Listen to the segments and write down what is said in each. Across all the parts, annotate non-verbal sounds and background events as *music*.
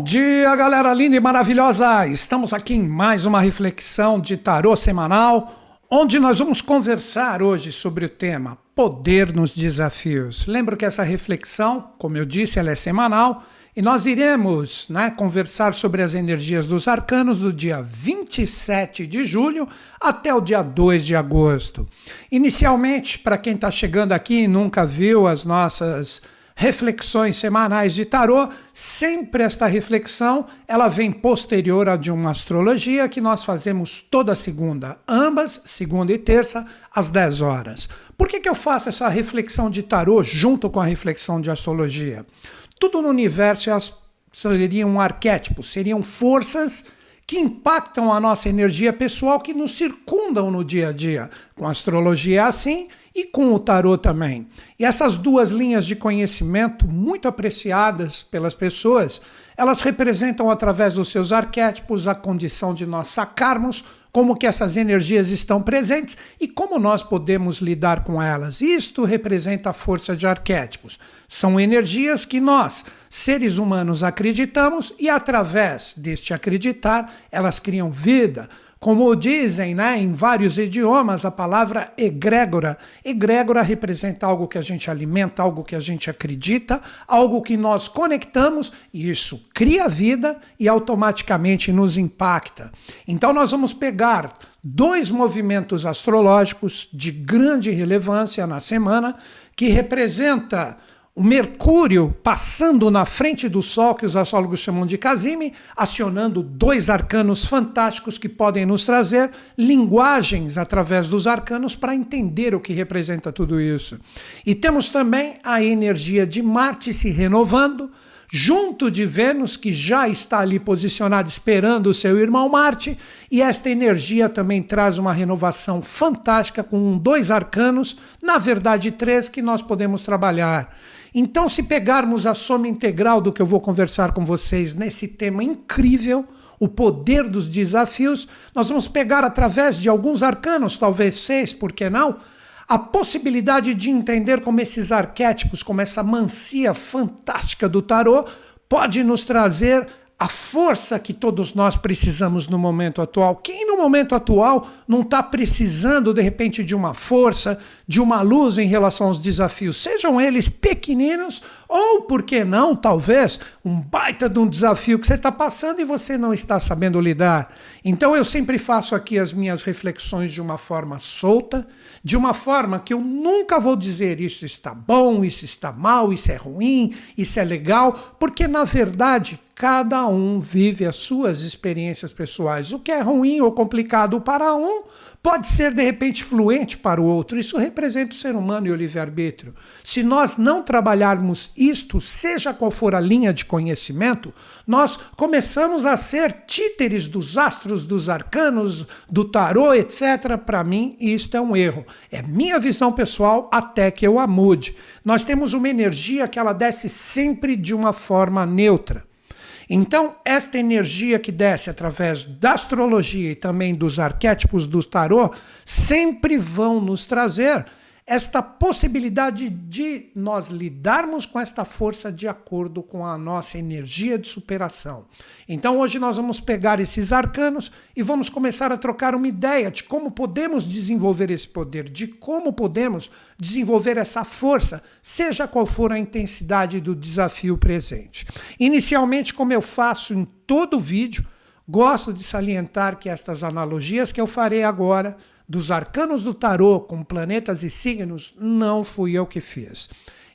Bom dia, galera linda e maravilhosa! Estamos aqui em mais uma reflexão de tarô semanal, onde nós vamos conversar hoje sobre o tema Poder nos Desafios. Lembro que essa reflexão, como eu disse, ela é semanal e nós iremos né, conversar sobre as energias dos arcanos do dia 27 de julho até o dia 2 de agosto. Inicialmente, para quem está chegando aqui e nunca viu as nossas reflexões semanais de tarô, sempre esta reflexão ela vem posterior a de uma astrologia que nós fazemos toda segunda, ambas, segunda e terça, às 10 horas. Por que, que eu faço essa reflexão de tarô junto com a reflexão de astrologia? Tudo no universo seriam arquétipos, seriam forças que impactam a nossa energia pessoal, que nos circundam no dia a dia. Com a astrologia é assim e com o tarô também. E essas duas linhas de conhecimento, muito apreciadas pelas pessoas, elas representam através dos seus arquétipos a condição de nós sacarmos como que essas energias estão presentes e como nós podemos lidar com elas. Isto representa a força de arquétipos. São energias que nós, seres humanos, acreditamos e através deste acreditar, elas criam vida como dizem né, em vários idiomas, a palavra egrégora. Egrégora representa algo que a gente alimenta, algo que a gente acredita, algo que nós conectamos e isso cria vida e automaticamente nos impacta. Então nós vamos pegar dois movimentos astrológicos de grande relevância na semana que representa o Mercúrio passando na frente do Sol, que os astrólogos chamam de Casime, acionando dois arcanos fantásticos que podem nos trazer linguagens através dos arcanos para entender o que representa tudo isso. E temos também a energia de Marte se renovando, junto de Vênus, que já está ali posicionado esperando o seu irmão Marte, e esta energia também traz uma renovação fantástica com dois arcanos, na verdade três, que nós podemos trabalhar. Então, se pegarmos a soma integral do que eu vou conversar com vocês nesse tema incrível, o poder dos desafios, nós vamos pegar através de alguns arcanos, talvez seis, por que não? A possibilidade de entender como esses arquétipos, como essa mancia fantástica do tarô, pode nos trazer a força que todos nós precisamos no momento atual. Quem no momento atual não está precisando, de repente, de uma força, de uma luz em relação aos desafios, sejam eles pequeninos ou, por que não, talvez, um baita de um desafio que você está passando e você não está sabendo lidar. Então eu sempre faço aqui as minhas reflexões de uma forma solta, de uma forma que eu nunca vou dizer isso está bom, isso está mal, isso é ruim, isso é legal, porque na verdade cada um vive as suas experiências pessoais. O que é ruim ou complicado para um pode ser de repente fluente para o outro. Isso representa o ser humano e o livre-arbítrio. Se nós não trabalharmos isto, seja qual for a linha de conhecimento, nós começamos a ser títeres dos astros, dos arcanos, do tarô, etc. Para mim, isto é um erro. É minha visão pessoal até que eu a mude. Nós temos uma energia que ela desce sempre de uma forma neutra. Então, esta energia que desce através da astrologia e também dos arquétipos do tarô sempre vão nos trazer esta possibilidade de nós lidarmos com esta força de acordo com a nossa energia de superação. Então hoje nós vamos pegar esses arcanos e vamos começar a trocar uma ideia de como podemos desenvolver esse poder, de como podemos desenvolver essa força, seja qual for a intensidade do desafio presente. Inicialmente, como eu faço em todo vídeo, gosto de salientar que estas analogias que eu farei agora dos arcanos do tarô com planetas e signos não fui eu que fiz.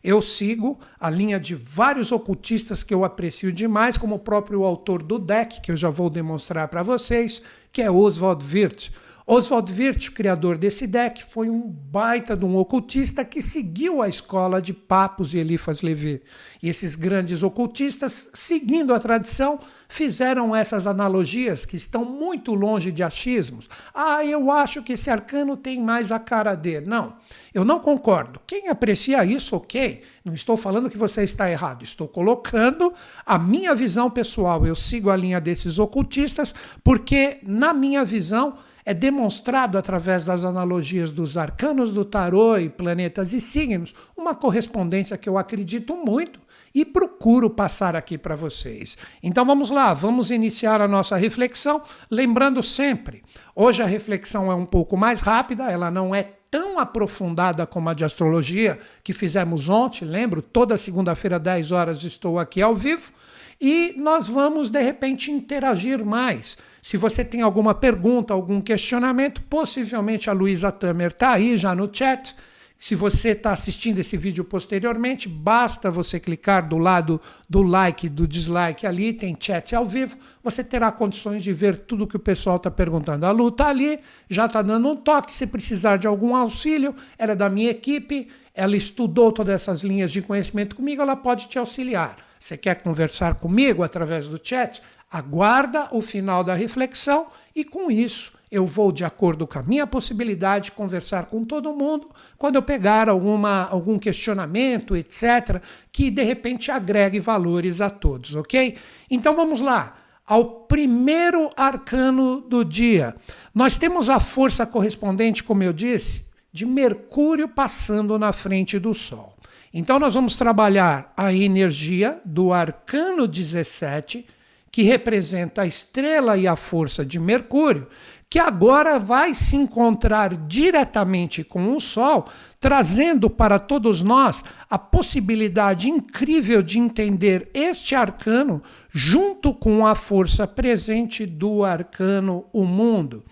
Eu sigo a linha de vários ocultistas que eu aprecio demais, como o próprio autor do deck, que eu já vou demonstrar para vocês, que é Oswald Wirth. Oswald Wirth, o criador desse deck, foi um baita de um ocultista que seguiu a escola de Papos e Eliphas Levi. E esses grandes ocultistas, seguindo a tradição, fizeram essas analogias que estão muito longe de achismos. Ah, eu acho que esse arcano tem mais a cara dele. Não, eu não concordo. Quem aprecia isso, ok. Não estou falando que você está errado. Estou colocando a minha visão pessoal. Eu sigo a linha desses ocultistas porque, na minha visão, é demonstrado através das analogias dos arcanos do tarô e planetas e signos, uma correspondência que eu acredito muito e procuro passar aqui para vocês. Então vamos lá, vamos iniciar a nossa reflexão, lembrando sempre, hoje a reflexão é um pouco mais rápida, ela não é tão aprofundada como a de astrologia que fizemos ontem, lembro, toda segunda-feira, 10 horas, estou aqui ao vivo, e nós vamos de repente interagir mais. Se você tem alguma pergunta, algum questionamento, possivelmente a Luísa Tamer está aí já no chat. Se você está assistindo esse vídeo posteriormente, basta você clicar do lado do like, do dislike ali, tem chat ao vivo, você terá condições de ver tudo que o pessoal está perguntando. A Lu está ali, já está dando um toque, se precisar de algum auxílio, ela é da minha equipe, ela estudou todas essas linhas de conhecimento comigo, ela pode te auxiliar. Você quer conversar comigo através do chat? aguarda o final da reflexão e com isso eu vou, de acordo com a minha possibilidade, conversar com todo mundo quando eu pegar alguma, algum questionamento, etc., que de repente agregue valores a todos, ok? Então vamos lá. Ao primeiro arcano do dia. Nós temos a força correspondente, como eu disse, de Mercúrio passando na frente do Sol. Então nós vamos trabalhar a energia do arcano 17 que representa a estrela e a força de Mercúrio, que agora vai se encontrar diretamente com o Sol, trazendo para todos nós a possibilidade incrível de entender este arcano junto com a força presente do arcano o mundo.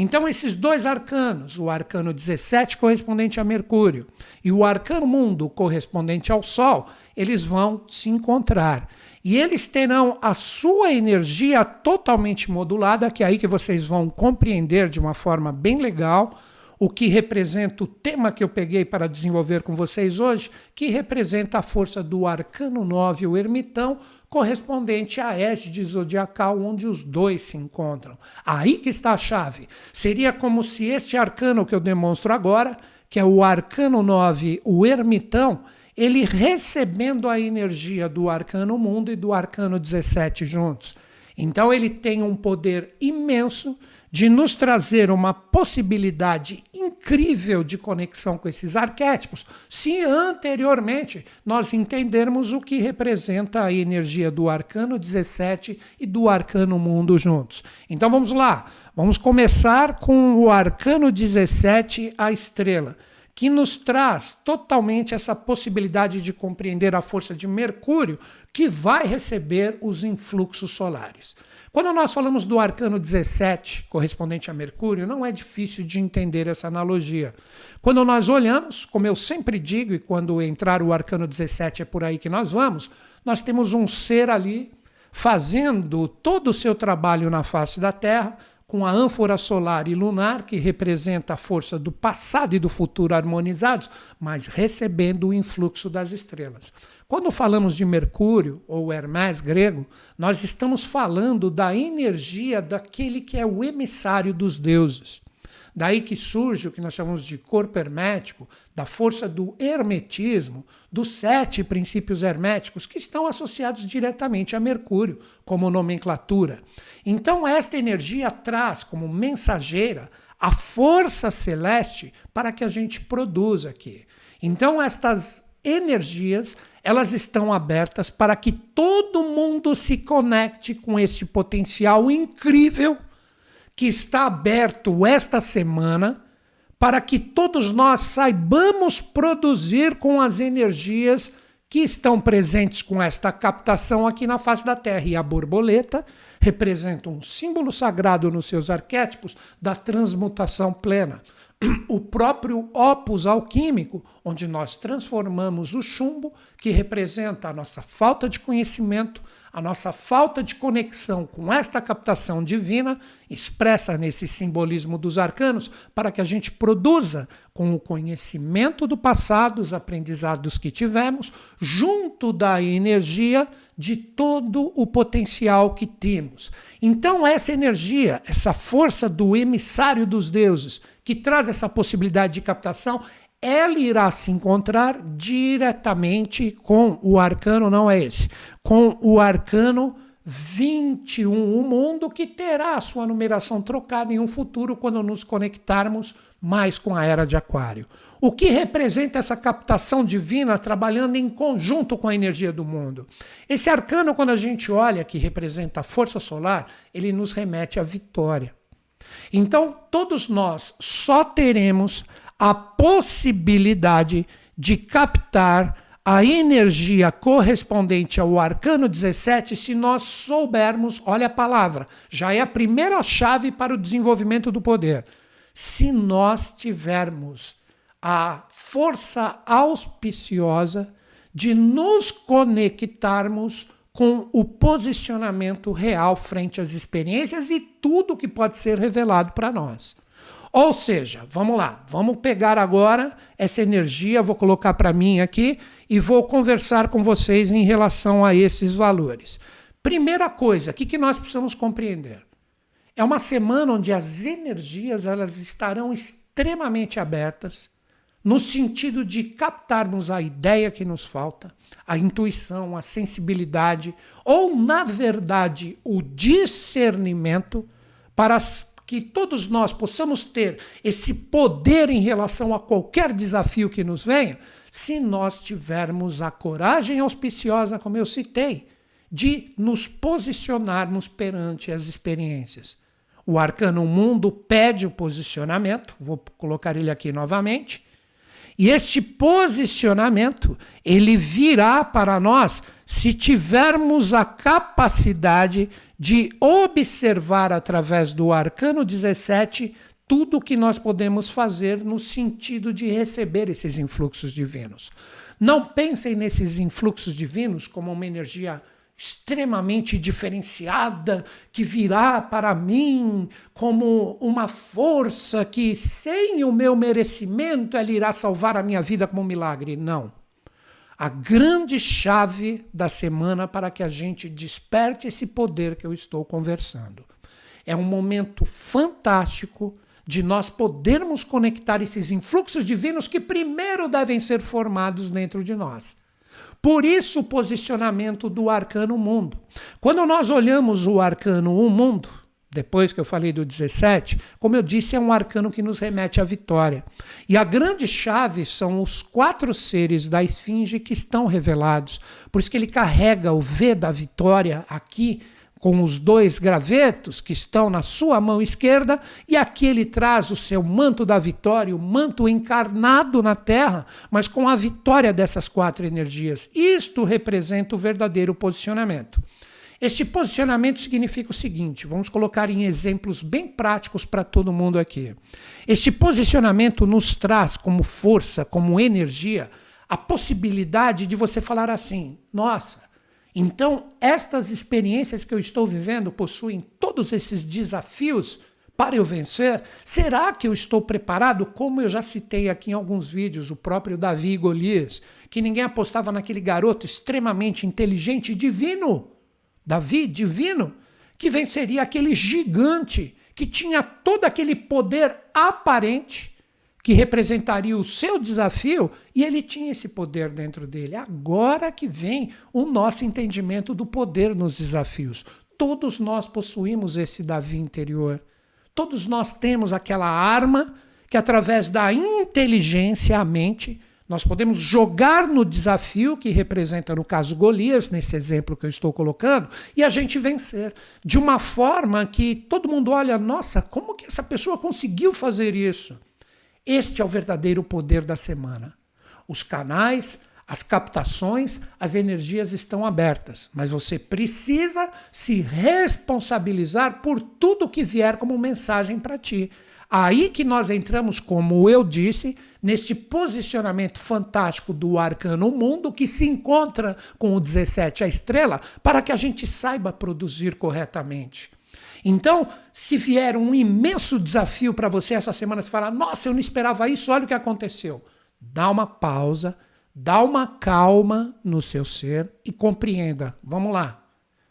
Então, esses dois arcanos, o arcano 17 correspondente a Mercúrio e o arcano mundo correspondente ao Sol, eles vão se encontrar. E eles terão a sua energia totalmente modulada, que é aí que vocês vão compreender de uma forma bem legal o que representa o tema que eu peguei para desenvolver com vocês hoje, que representa a força do arcano 9, o ermitão, correspondente à égide zodiacal onde os dois se encontram. Aí que está a chave. Seria como se este arcano que eu demonstro agora, que é o arcano 9, o ermitão, ele recebendo a energia do arcano mundo e do arcano 17 juntos. Então ele tem um poder imenso de nos trazer uma possibilidade incrível de conexão com esses arquétipos, se anteriormente nós entendermos o que representa a energia do arcano 17 e do arcano mundo juntos. Então vamos lá, vamos começar com o arcano 17, a estrela que nos traz totalmente essa possibilidade de compreender a força de Mercúrio, que vai receber os influxos solares. Quando nós falamos do arcano 17, correspondente a Mercúrio, não é difícil de entender essa analogia. Quando nós olhamos, como eu sempre digo, e quando entrar o arcano 17 é por aí que nós vamos, nós temos um ser ali fazendo todo o seu trabalho na face da Terra, com a ânfora solar e lunar, que representa a força do passado e do futuro harmonizados, mas recebendo o influxo das estrelas. Quando falamos de Mercúrio, ou Hermes grego, nós estamos falando da energia daquele que é o emissário dos deuses. Daí que surge o que nós chamamos de corpo hermético, da força do hermetismo, dos sete princípios herméticos que estão associados diretamente a Mercúrio como nomenclatura. Então, esta energia traz como mensageira a força celeste para que a gente produza aqui. Então, estas energias elas estão abertas para que todo mundo se conecte com este potencial incrível que está aberto esta semana para que todos nós saibamos produzir com as energias que estão presentes com esta captação aqui na face da Terra. E a borboleta representa um símbolo sagrado nos seus arquétipos da transmutação plena. O próprio opus alquímico, onde nós transformamos o chumbo, que representa a nossa falta de conhecimento, a nossa falta de conexão com esta captação divina, expressa nesse simbolismo dos arcanos, para que a gente produza, com o conhecimento do passado, os aprendizados que tivemos, junto da energia de todo o potencial que temos. Então, essa energia, essa força do emissário dos deuses, que traz essa possibilidade de captação, ela irá se encontrar diretamente com o arcano, não é esse, com o arcano 21, o mundo que terá a sua numeração trocada em um futuro quando nos conectarmos mais com a era de Aquário. O que representa essa captação divina trabalhando em conjunto com a energia do mundo? Esse arcano, quando a gente olha, que representa a força solar, ele nos remete à vitória. Então, todos nós só teremos a possibilidade de captar a energia correspondente ao arcano 17 se nós soubermos, olha a palavra, já é a primeira chave para o desenvolvimento do poder. Se nós tivermos a força auspiciosa de nos conectarmos com o posicionamento real frente às experiências e tudo que pode ser revelado para nós. Ou seja, vamos lá, vamos pegar agora essa energia, vou colocar para mim aqui e vou conversar com vocês em relação a esses valores. Primeira coisa, o que, que nós precisamos compreender? É uma semana onde as energias elas estarão extremamente abertas, no sentido de captarmos a ideia que nos falta, a intuição, a sensibilidade, ou, na verdade, o discernimento para que todos nós possamos ter esse poder em relação a qualquer desafio que nos venha, se nós tivermos a coragem auspiciosa, como eu citei, de nos posicionarmos perante as experiências. O arcano mundo pede o posicionamento, vou colocar ele aqui novamente, e este posicionamento, ele virá para nós se tivermos a capacidade de observar através do arcano 17 tudo o que nós podemos fazer no sentido de receber esses influxos divinos. Não pensem nesses influxos divinos como uma energia extremamente diferenciada que virá para mim como uma força que, sem o meu merecimento, ela irá salvar a minha vida como um milagre. Não. A grande chave da semana para que a gente desperte esse poder que eu estou conversando. É um momento fantástico de nós podermos conectar esses influxos divinos que primeiro devem ser formados dentro de nós. Por isso o posicionamento do arcano mundo. Quando nós olhamos o arcano um mundo, depois que eu falei do 17, como eu disse, é um arcano que nos remete à vitória. E a grande chave são os quatro seres da esfinge que estão revelados. Por isso que ele carrega o V da vitória aqui com os dois gravetos que estão na sua mão esquerda, e aqui ele traz o seu manto da vitória, o manto encarnado na terra, mas com a vitória dessas quatro energias. Isto representa o verdadeiro posicionamento. Este posicionamento significa o seguinte: vamos colocar em exemplos bem práticos para todo mundo aqui. Este posicionamento nos traz como força, como energia, a possibilidade de você falar assim: nossa, então, estas experiências que eu estou vivendo possuem todos esses desafios para eu vencer? Será que eu estou preparado? Como eu já citei aqui em alguns vídeos, o próprio Davi Golias, que ninguém apostava naquele garoto extremamente inteligente e divino. Davi, divino, que venceria aquele gigante que tinha todo aquele poder aparente que representaria o seu desafio, e ele tinha esse poder dentro dele. Agora que vem o nosso entendimento do poder nos desafios. Todos nós possuímos esse Davi interior. Todos nós temos aquela arma que, através da inteligência, a mente, nós podemos jogar no desafio que representa, no caso, Golias, nesse exemplo que eu estou colocando, e a gente vencer. De uma forma que todo mundo olha, nossa, como que essa pessoa conseguiu fazer isso? Este é o verdadeiro poder da semana. Os canais, As captações, as energias estão abertas, mas você precisa se responsabilizar por tudo que vier como mensagem para ti. Aí que nós entramos, como eu disse, neste posicionamento fantástico do arcano mundo que se encontra com o 17 a estrela para que a gente saiba produzir corretamente. Então, se vier um imenso desafio para você essa semana, você fala: "Nossa, eu não esperava isso, olha o que aconteceu". Dá uma pausa, dá uma calma no seu ser e compreenda. Vamos lá.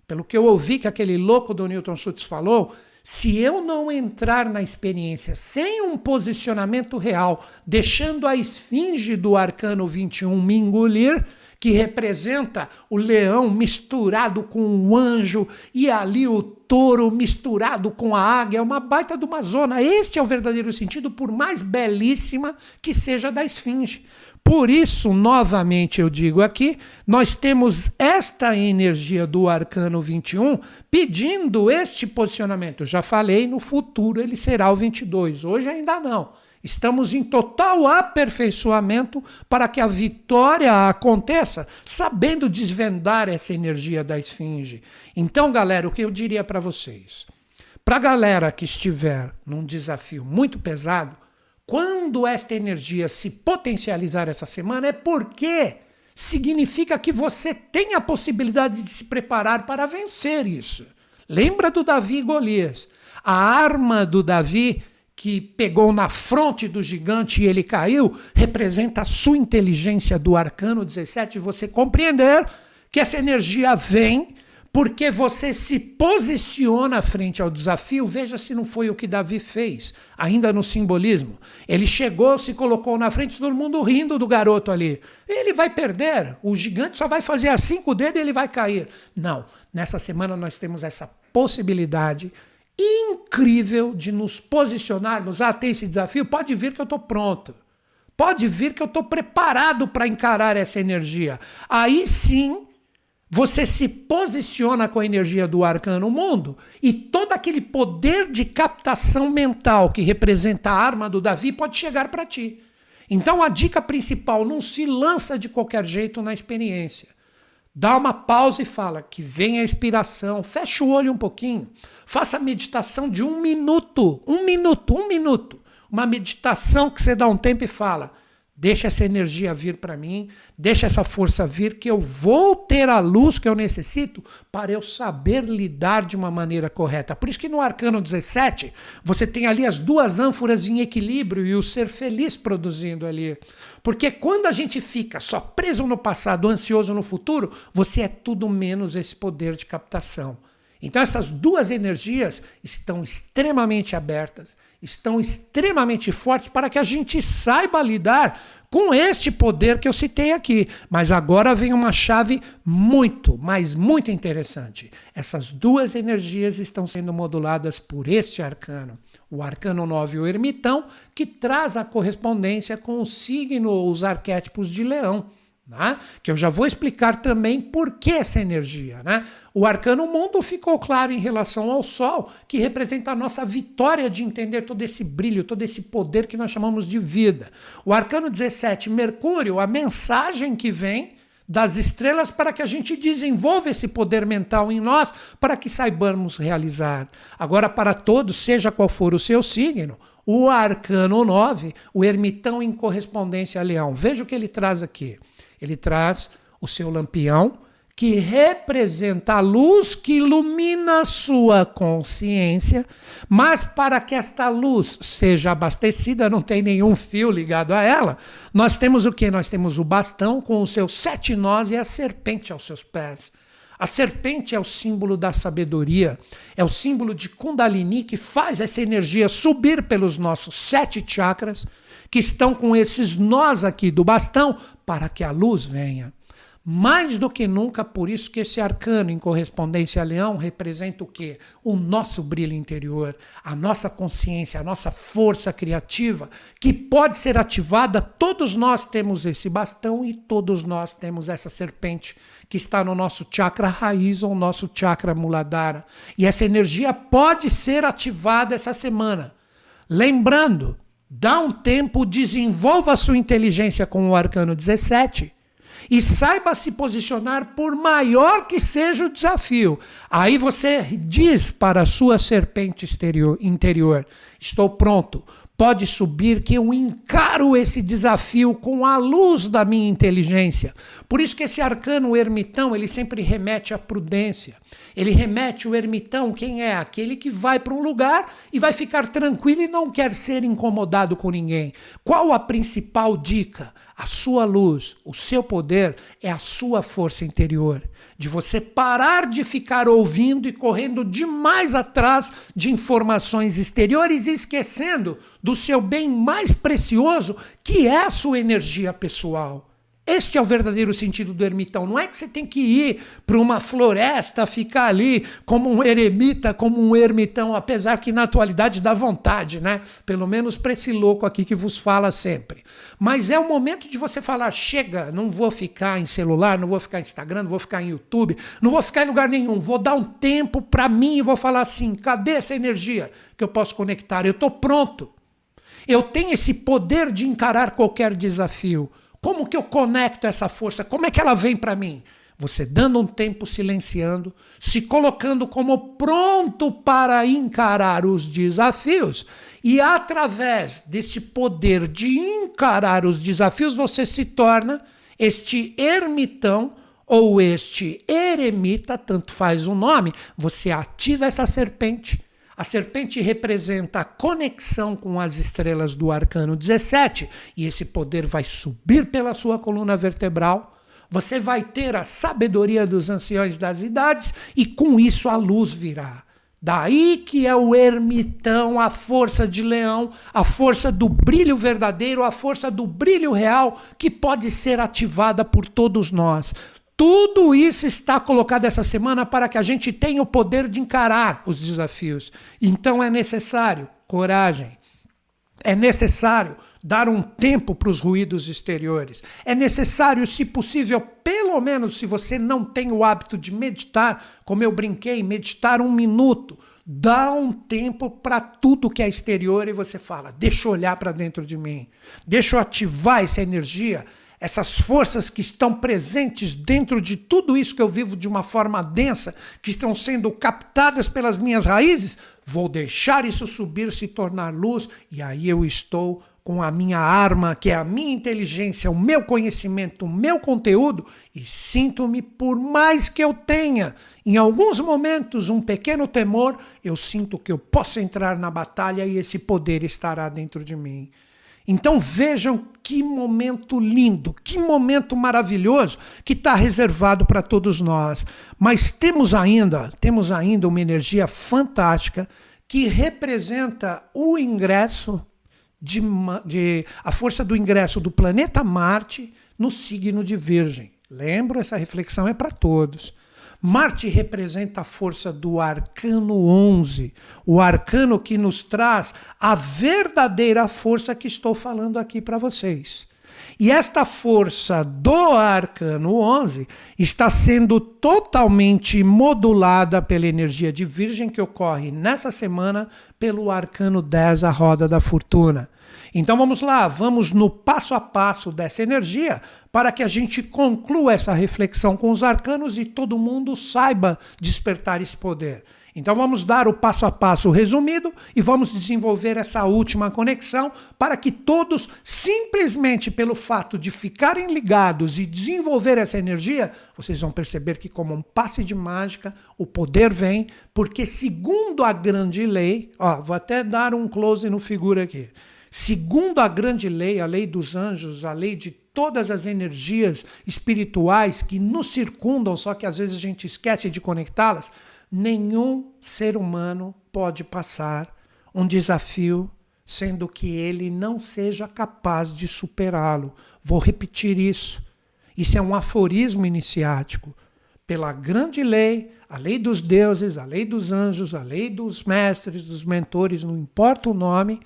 Pelo que eu ouvi que aquele louco do Newton Schultz falou, se eu não entrar na experiência sem um posicionamento real, deixando a esfinge do arcano 21 me engolir, que representa o leão misturado com o anjo e ali o touro misturado com a águia, é uma baita de uma zona. Este é o verdadeiro sentido, por mais belíssima que seja da esfinge. Por isso, novamente eu digo aqui, nós temos esta energia do arcano 21 pedindo este posicionamento. Já falei, no futuro ele será o 22, hoje ainda não. Estamos em total aperfeiçoamento para que a vitória aconteça, sabendo desvendar essa energia da esfinge. Então, galera, o que eu diria para vocês? Para a galera que estiver num desafio muito pesado, quando esta energia se potencializar essa semana, é porque significa que você tem a possibilidade de se preparar para vencer isso. Lembra do Davi e Golias? A arma do Davi que pegou na fronte do gigante e ele caiu, representa a sua inteligência do arcano 17, você compreender que essa energia vem porque você se posiciona frente ao desafio. Veja se não foi o que Davi fez, ainda no simbolismo. Ele chegou, se colocou na frente, todo mundo rindo do garoto ali. Ele vai perder, o gigante só vai fazer a cinco dele e ele vai cair. Não, nessa semana nós temos essa possibilidade incrível de nos posicionarmos. Ah, tem esse desafio? Pode vir que eu estou pronto. Pode vir que eu estou preparado para encarar essa energia. Aí sim, você se posiciona com a energia do arcano mundo e todo aquele poder de captação mental que representa a arma do Davi pode chegar para ti. Então a dica principal, não se lança de qualquer jeito na experiência. Dá uma pausa e fala que vem a inspiração, fecha o olho um pouquinho, faça meditação de um minuto, um minuto, um minuto. Uma meditação que você dá um tempo e fala: Deixa essa energia vir para mim, deixa essa força vir, que eu vou ter a luz que eu necessito para eu saber lidar de uma maneira correta. Por isso que no Arcano 17, você tem ali as duas ânforas em equilíbrio e o ser feliz produzindo ali. Porque quando a gente fica só preso no passado, ansioso no futuro, você é tudo menos esse poder de captação. Então essas duas energias estão extremamente abertas, estão extremamente fortes para que a gente saiba lidar com este poder que eu citei aqui. Mas agora vem uma chave muito, mas muito interessante. Essas duas energias estão sendo moduladas por este arcano. O arcano 9, o ermitão, que traz a correspondência com o signo, os arquétipos de leão. Né? Que eu já vou explicar também por que essa energia. Né? O arcano mundo ficou claro em relação ao Sol, que representa a nossa vitória de entender todo esse brilho, todo esse poder que nós chamamos de vida. O arcano 17, Mercúrio, a mensagem que vem das estrelas para que a gente desenvolva esse poder mental em nós, para que saibamos realizar. Agora, para todos, seja qual for o seu signo, o arcano 9, o ermitão em correspondência a leão. Veja o que ele traz aqui. Ele traz o seu lampião, que representa a luz que ilumina a sua consciência, mas para que esta luz seja abastecida, não tem nenhum fio ligado a ela. Nós temos o que? Nós temos o bastão com os seus sete nós e a serpente aos seus pés. A serpente é o símbolo da sabedoria, é o símbolo de Kundalini que faz essa energia subir pelos nossos sete chakras que estão com esses nós aqui do bastão para que a luz venha. Mais do que nunca, por isso que esse arcano em correspondência a leão representa o quê? O nosso brilho interior, a nossa consciência, a nossa força criativa, que pode ser ativada. Todos nós temos esse bastão e todos nós temos essa serpente que está no nosso chakra raiz ou nosso chakra muladhara. E essa energia pode ser ativada essa semana. Lembrando Dá um tempo, desenvolva a sua inteligência com o arcano 17 e saiba se posicionar por maior que seja o desafio. Aí você diz para a sua serpente exterior, interior: Estou pronto, pode subir que eu encaro esse desafio com a luz da minha inteligência. Por isso que esse arcano ermitão, ele sempre remete à prudência. Ele remete o ermitão, quem é? Aquele que vai para um lugar e vai ficar tranquilo e não quer ser incomodado com ninguém. Qual a principal dica? A sua luz, o seu poder é a sua força interior de você parar de ficar ouvindo e correndo demais atrás de informações exteriores e esquecendo do seu bem mais precioso, que é a sua energia pessoal. Este é o verdadeiro sentido do ermitão. Não é que você tem que ir para uma floresta, ficar ali como um eremita, como um ermitão, apesar que na atualidade dá vontade, né? Pelo menos para esse louco aqui que vos fala sempre. Mas é o momento de você falar: chega, não vou ficar em celular, não vou ficar em Instagram, não vou ficar em YouTube, não vou ficar em lugar nenhum. Vou dar um tempo para mim e vou falar assim: cadê essa energia que eu posso conectar? Eu estou pronto. Eu tenho esse poder de encarar qualquer desafio. Como que eu conecto essa força? Como é que ela vem para mim? Você dando um tempo silenciando, se colocando como pronto para encarar os desafios, e através desse poder de encarar os desafios, você se torna este ermitão ou este eremita, tanto faz o nome, você ativa essa serpente a serpente representa a conexão com as estrelas do arcano 17, e esse poder vai subir pela sua coluna vertebral. Você vai ter a sabedoria dos anciões das idades, e com isso a luz virá. Daí que é o ermitão, a força de leão, a força do brilho verdadeiro, a força do brilho real que pode ser ativada por todos nós. Tudo isso está colocado essa semana para que a gente tenha o poder de encarar os desafios. Então é necessário coragem. É necessário dar um tempo para os ruídos exteriores. É necessário, se possível, pelo menos se você não tem o hábito de meditar, como eu brinquei, meditar um minuto. Dá um tempo para tudo que é exterior e você fala: deixa eu olhar para dentro de mim, deixa eu ativar essa energia essas forças que estão presentes dentro de tudo isso que eu vivo de uma forma densa, que estão sendo captadas pelas minhas raízes, vou deixar isso subir, se tornar luz, e aí eu estou com a minha arma, que é a minha inteligência, o meu conhecimento, o meu conteúdo, e sinto-me, por mais que eu tenha, em alguns momentos, um pequeno temor, eu sinto que eu posso entrar na batalha e esse poder estará dentro de mim. Então vejam que momento lindo, que momento maravilhoso que está reservado para todos nós. Mas temos ainda, temos ainda uma energia fantástica que representa o ingresso de, de a força do ingresso do planeta Marte no signo de Virgem. Lembro, essa reflexão é para todos. Marte representa a força do arcano 11, o arcano que nos traz a verdadeira força que estou falando aqui para vocês. E esta força do arcano 11 está sendo totalmente modulada pela energia de Virgem que ocorre nessa semana pelo arcano 10, a roda da fortuna. Então vamos lá, vamos no passo a passo dessa energia para que a gente conclua essa reflexão com os arcanos e todo mundo saiba despertar esse poder. Então vamos dar o passo a passo resumido e vamos desenvolver essa última conexão para que todos, simplesmente pelo fato de ficarem ligados e desenvolver essa energia, vocês vão perceber que, como um passe de mágica, o poder vem, porque segundo a grande lei, ó, vou até dar um close no figura aqui. Segundo a grande lei, a lei dos anjos, a lei de todas as energias espirituais que nos circundam, só que às vezes a gente esquece de conectá-las, nenhum ser humano pode passar um desafio sendo que ele não seja capaz de superá-lo. Vou repetir isso. Isso é um aforismo iniciático. Pela grande lei, a lei dos deuses, a lei dos anjos, a lei dos mestres, dos mentores, não importa o nome,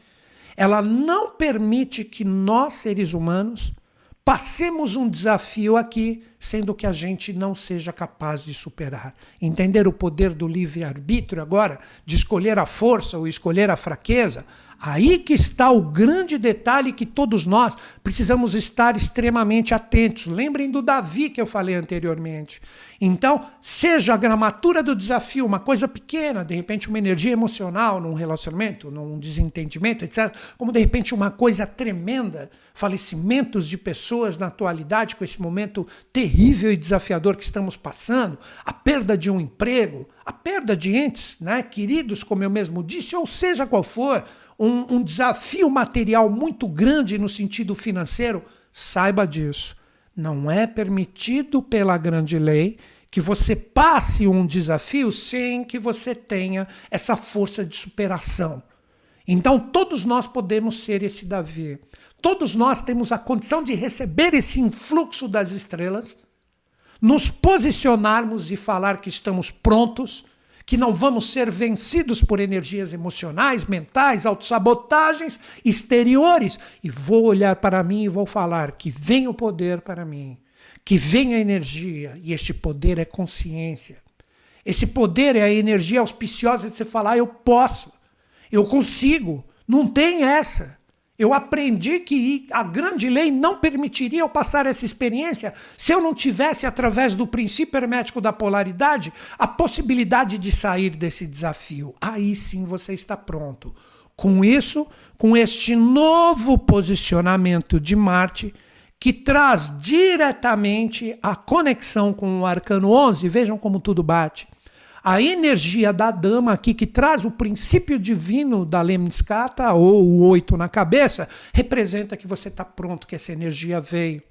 ela não permite que nós, seres humanos, passemos um desafio aqui sendo que a gente não seja capaz de superar. Entender o poder do livre-arbítrio agora, de escolher a força ou escolher a fraqueza, Aí que está o grande detalhe que todos nós precisamos estar extremamente atentos. Lembrem do Davi que eu falei anteriormente. Então, seja a gramatura do desafio uma coisa pequena, de repente uma energia emocional num relacionamento, num desentendimento, etc., como de repente uma coisa tremenda, falecimentos de pessoas na atualidade com esse momento terrível e desafiador que estamos passando, a perda de um emprego, a perda de entes né, queridos, como eu mesmo disse, ou seja qual for, um, um desafio material muito grande no sentido financeiro, saiba disso não é permitido pela grande lei que você passe um desafio sem que você tenha essa força de superação. Então, todos nós podemos ser esse Davi. Todos nós temos a condição de receber esse influxo das estrelas, nos posicionarmos e falar que estamos prontos que não vamos ser vencidos por energias emocionais, mentais, autossabotagens exteriores. E vou olhar para mim e vou falar que vem o poder para mim, que vem a energia, e este poder é consciência. Esse poder é a energia auspiciosa de você falar: eu posso, eu consigo, não tem essa. Eu aprendi que a grande lei não permitiria eu passar essa experiência se eu não tivesse, através do princípio hermético da polaridade, a possibilidade de sair desse desafio. Aí sim você está pronto. Com isso, com este novo posicionamento de Marte, que traz diretamente a conexão com o arcano 11, vejam como tudo bate a energia da dama aqui, que traz o princípio divino da lemniscata, ou o oito na cabeça, representa que você está pronto, que essa energia veio.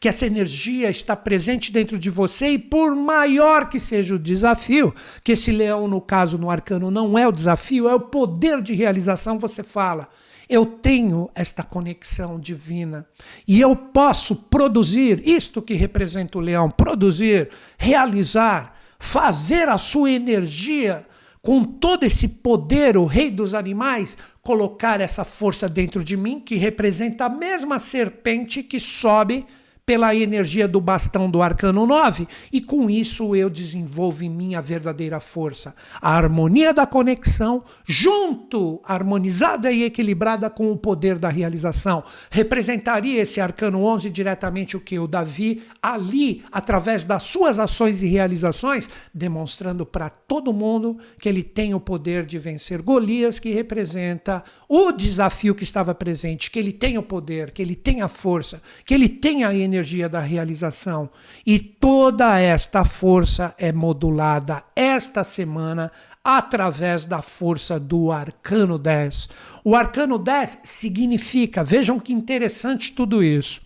Que essa energia está presente dentro de você e, por maior que seja o desafio, que esse leão, no caso, no arcano, não é o desafio, é o poder de realização, você fala. Eu tenho esta conexão divina e eu posso produzir isto que representa o leão, produzir, realizar, fazer a sua energia com todo esse poder, o rei dos animais, colocar essa força dentro de mim, que representa a mesma serpente que sobe pela energia do bastão do arcano 9, e com isso eu desenvolvo em mim a verdadeira força, a harmonia da conexão, junto, harmonizada e equilibrada com o poder da realização. Representaria esse arcano 11 diretamente o que? O Davi, ali, através das suas ações e realizações, demonstrando para todo mundo que ele tem o poder de vencer Golias, que representa o desafio que estava presente, que ele tem o poder, que ele tem a força, que ele tem a energia energia da realização. E toda esta força é modulada esta semana através da força do arcano 10. O arcano 10 significa, vejam que interessante tudo isso.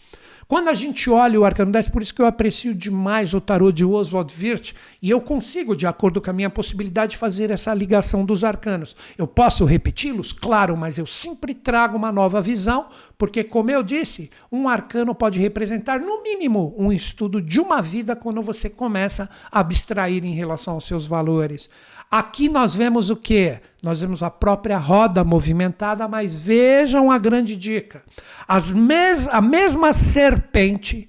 Quando a gente olha o arcano 10, por isso que eu aprecio demais o tarô de Oswald Wirth, e eu consigo, de acordo com a minha possibilidade, fazer essa ligação dos arcanos. Eu posso repeti-los? Claro, mas eu sempre trago uma nova visão, porque, como eu disse, um arcano pode representar, no mínimo, um estudo de uma vida quando você começa a abstrair em relação aos seus valores. Aqui nós vemos o que? Nós vemos a própria roda movimentada, mas vejam a grande dica. Mes a mesma serpente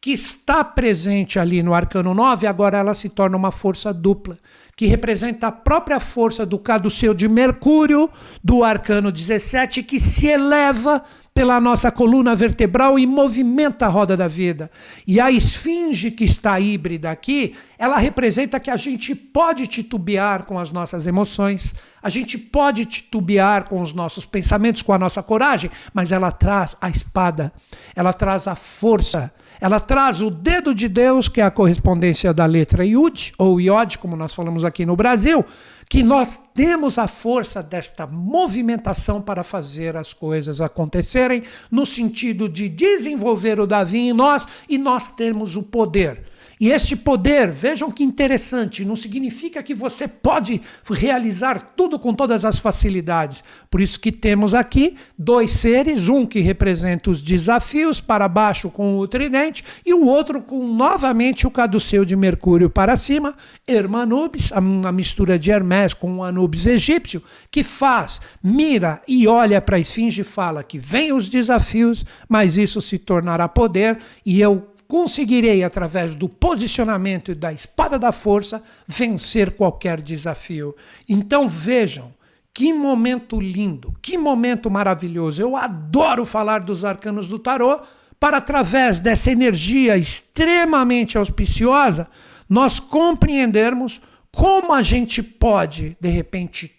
que está presente ali no arcano 9, agora ela se torna uma força dupla, que representa a própria força do caduceu de Mercúrio, do arcano 17, que se eleva pela nossa coluna vertebral e movimenta a roda da vida. E a esfinge que está híbrida aqui, ela representa que a gente pode titubear com as nossas emoções, a gente pode titubear com os nossos pensamentos, com a nossa coragem, mas ela traz a espada, ela traz a força, ela traz o dedo de Deus, que é a correspondência da letra Yud, ou Iod, como nós falamos aqui no Brasil, que nós temos a força desta movimentação para fazer as coisas acontecerem, no sentido de desenvolver o Davi em nós e nós termos o poder e este poder, vejam que interessante, não significa que você pode realizar tudo com todas as facilidades. Por isso que temos aqui dois seres, um que representa os desafios para baixo com o tridente e o outro com novamente o caduceu de Mercúrio para cima, Hermanubis, a mistura de Hermes com o Anubis egípcio, que faz, mira e olha para a esfinge e fala que vem os desafios, mas isso se tornará poder e eu conseguirei, através do posicionamento e da espada da força, vencer qualquer desafio. Então vejam, que momento lindo, que momento maravilhoso. Eu adoro falar dos arcanos do tarô para, através dessa energia extremamente auspiciosa, nós compreendermos como a gente pode, de repente,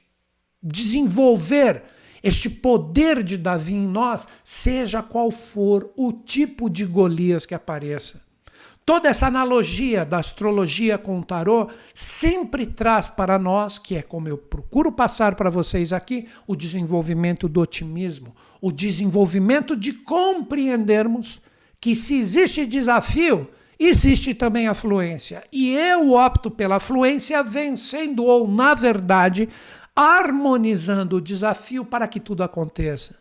desenvolver este poder de Davi em nós, seja qual for o tipo de Golias que apareça. Toda essa analogia da astrologia com o tarô sempre traz para nós, que é como eu procuro passar para vocês aqui, o desenvolvimento do otimismo, o desenvolvimento de compreendermos que se existe desafio, existe também a fluência. E eu opto pela fluência vencendo ou, na verdade, harmonizando o desafio para que tudo aconteça.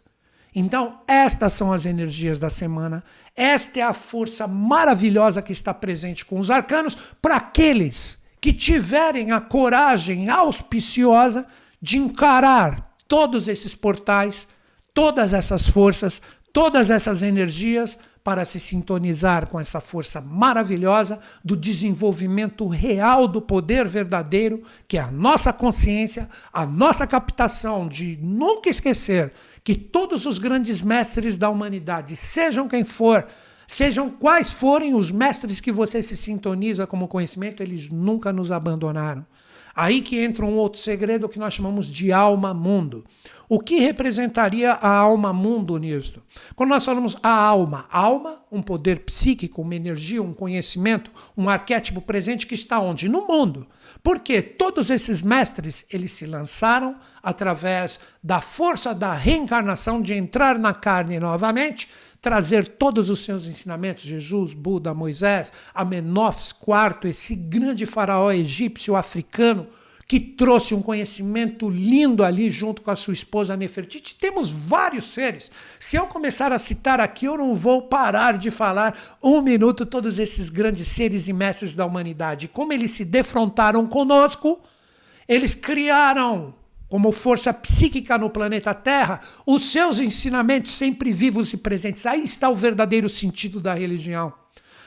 Então, estas são as energias da semana. Esta é a força maravilhosa que está presente com os arcanos para aqueles que tiverem a coragem auspiciosa de encarar todos esses portais, todas essas forças, todas essas energias para se sintonizar com essa força maravilhosa do desenvolvimento real do poder verdadeiro, que é a nossa consciência, a nossa captação de nunca esquecer que todos os grandes mestres da humanidade, sejam quem for, sejam quais forem os mestres que você se sintoniza como conhecimento, eles nunca nos abandonaram. Aí que entra um outro segredo que nós chamamos de alma-mundo. O que representaria a alma-mundo nisto? Quando nós falamos a alma, alma, um poder psíquico, uma energia, um conhecimento, um arquétipo presente que está onde? No mundo. Porque todos esses mestres, eles se lançaram através da força da reencarnação de entrar na carne novamente, trazer todos os seus ensinamentos, Jesus, Buda, Moisés, Amenófis IV, esse grande faraó egípcio africano, que trouxe um conhecimento lindo ali junto com a sua esposa Nefertiti. Temos vários seres. Se eu começar a citar aqui, eu não vou parar de falar um minuto todos esses grandes seres e mestres da humanidade. Como eles se defrontaram conosco, eles criaram como força psíquica no planeta Terra, os seus ensinamentos sempre vivos e presentes. Aí está o verdadeiro sentido da religião.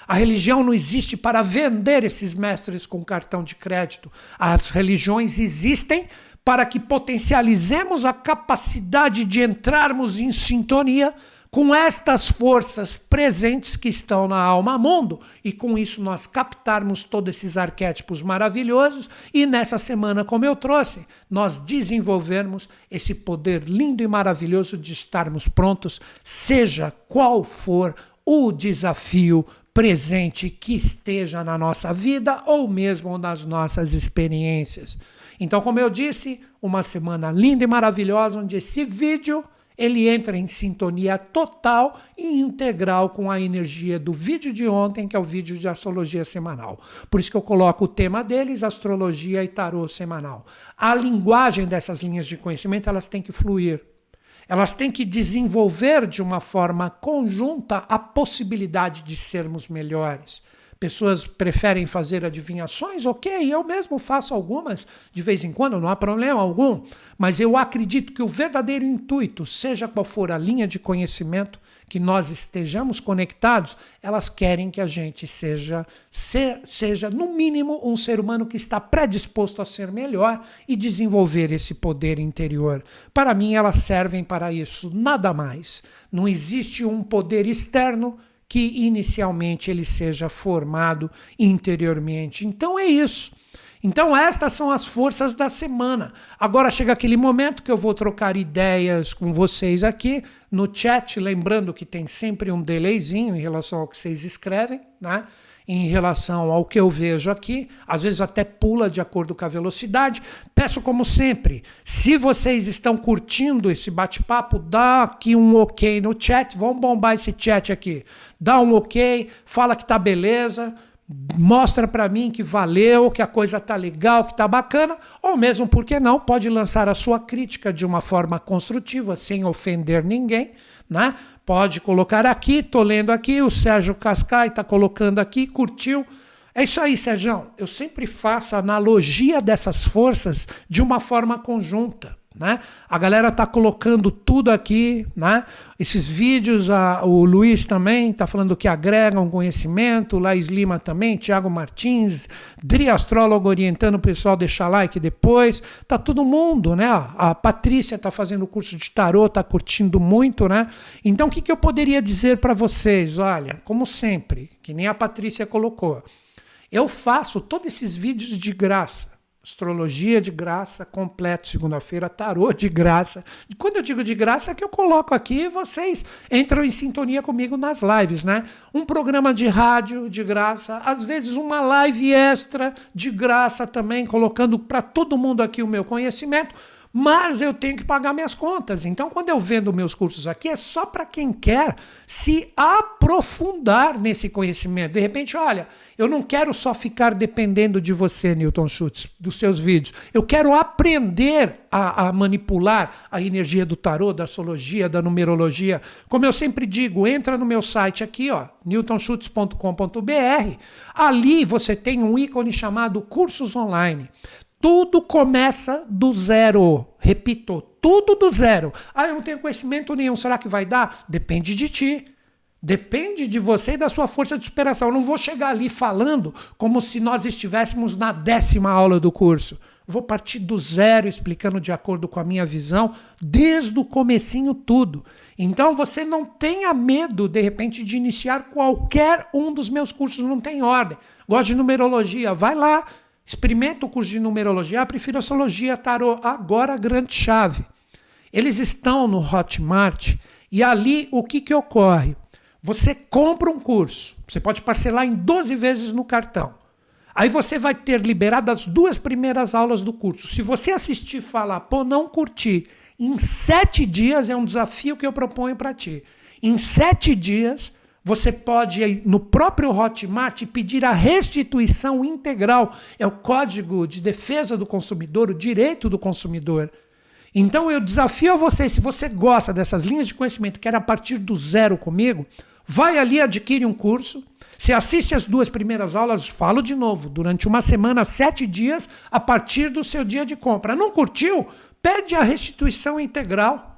A religião não existe para vender esses mestres com cartão de crédito. As religiões existem para que potencializemos a capacidade de entrarmos em sintonia com estas forças presentes que estão na alma mundo e com isso nós captarmos todos esses arquétipos maravilhosos e nessa semana, como eu trouxe, nós desenvolvermos esse poder lindo e maravilhoso de estarmos prontos, seja qual for o desafio presente que esteja na nossa vida ou mesmo nas nossas experiências. Então, como eu disse, uma semana linda e maravilhosa onde esse vídeo ele entra em sintonia total e integral com a energia do vídeo de ontem, que é o vídeo de astrologia semanal. Por isso que eu coloco o tema deles, astrologia e tarô semanal. A linguagem dessas linhas de conhecimento, elas têm que fluir. Elas têm que desenvolver de uma forma conjunta a possibilidade de sermos melhores. Pessoas preferem fazer adivinhações, ok, eu mesmo faço algumas de vez em quando, não há problema algum, mas eu acredito que o verdadeiro intuito, seja qual for a linha de conhecimento, que nós estejamos conectados, elas querem que a gente seja, ser, seja, no mínimo, um ser humano que está predisposto a ser melhor e desenvolver esse poder interior. Para mim, elas servem para isso, nada mais. Não existe um poder externo que inicialmente ele seja formado interiormente. Então é isso. Então, estas são as forças da semana. Agora chega aquele momento que eu vou trocar ideias com vocês aqui no chat, lembrando que tem sempre um delayzinho em relação ao que vocês escrevem, né? Em relação ao que eu vejo aqui, às vezes até pula de acordo com a velocidade. Peço, como sempre, se vocês estão curtindo esse bate-papo, dá aqui um ok no chat. Vamos bombar esse chat aqui. Dá um ok, fala que tá beleza mostra para mim que valeu, que a coisa tá legal, que tá bacana, ou mesmo, por que não, pode lançar a sua crítica de uma forma construtiva, sem ofender ninguém, né? Pode colocar aqui, tô lendo aqui, o Sérgio Cascai tá colocando aqui, curtiu. É isso aí, Sérgio. Eu sempre faço a analogia dessas forças de uma forma conjunta. Né? A galera tá colocando tudo aqui, né? Esses vídeos, a, o Luiz também tá falando que agregam conhecimento, Laís Lima também, Tiago Martins, Dri Astrólogo orientando o pessoal a deixar like depois. Tá todo mundo, né? A Patrícia tá fazendo o curso de tarô, tá curtindo muito, né? Então o que, que eu poderia dizer para vocês? Olha, como sempre, que nem a Patrícia colocou, eu faço todos esses vídeos de graça. Astrologia de graça, completo segunda-feira, tarô de graça. Quando eu digo de graça, é que eu coloco aqui e vocês entram em sintonia comigo nas lives, né? Um programa de rádio de graça, às vezes uma live extra de graça também, colocando para todo mundo aqui o meu conhecimento mas eu tenho que pagar minhas contas. Então, quando eu vendo meus cursos aqui, é só para quem quer se aprofundar nesse conhecimento. De repente, olha, eu não quero só ficar dependendo de você, Newton Schultz, dos seus vídeos. Eu quero aprender a, a manipular a energia do tarô, da astrologia, da numerologia. Como eu sempre digo, entra no meu site aqui, ó, newtonschutz.com.br. Ali você tem um ícone chamado Cursos Online. Tudo começa do zero. Repito, tudo do zero. Ah, eu não tenho conhecimento nenhum. Será que vai dar? Depende de ti. Depende de você e da sua força de superação. Eu não vou chegar ali falando como se nós estivéssemos na décima aula do curso. Vou partir do zero, explicando de acordo com a minha visão, desde o comecinho tudo. Então você não tenha medo, de repente, de iniciar qualquer um dos meus cursos, não tem ordem. Gosto de numerologia, vai lá, Experimenta o curso de numerologia. Ah, prefiro astrologia, tarô. Agora a grande chave. Eles estão no Hotmart e ali o que, que ocorre? Você compra um curso, você pode parcelar em 12 vezes no cartão. Aí você vai ter liberado as duas primeiras aulas do curso. Se você assistir e falar, pô, não curti, em sete dias é um desafio que eu proponho para ti. Em sete dias você pode no próprio Hotmart pedir a restituição integral. É o Código de Defesa do Consumidor, o direito do consumidor. Então eu desafio a você, se você gosta dessas linhas de conhecimento, quer a partir do zero comigo, vai ali, adquire um curso. Você assiste as duas primeiras aulas, falo de novo, durante uma semana, sete dias, a partir do seu dia de compra. Não curtiu? Pede a restituição integral.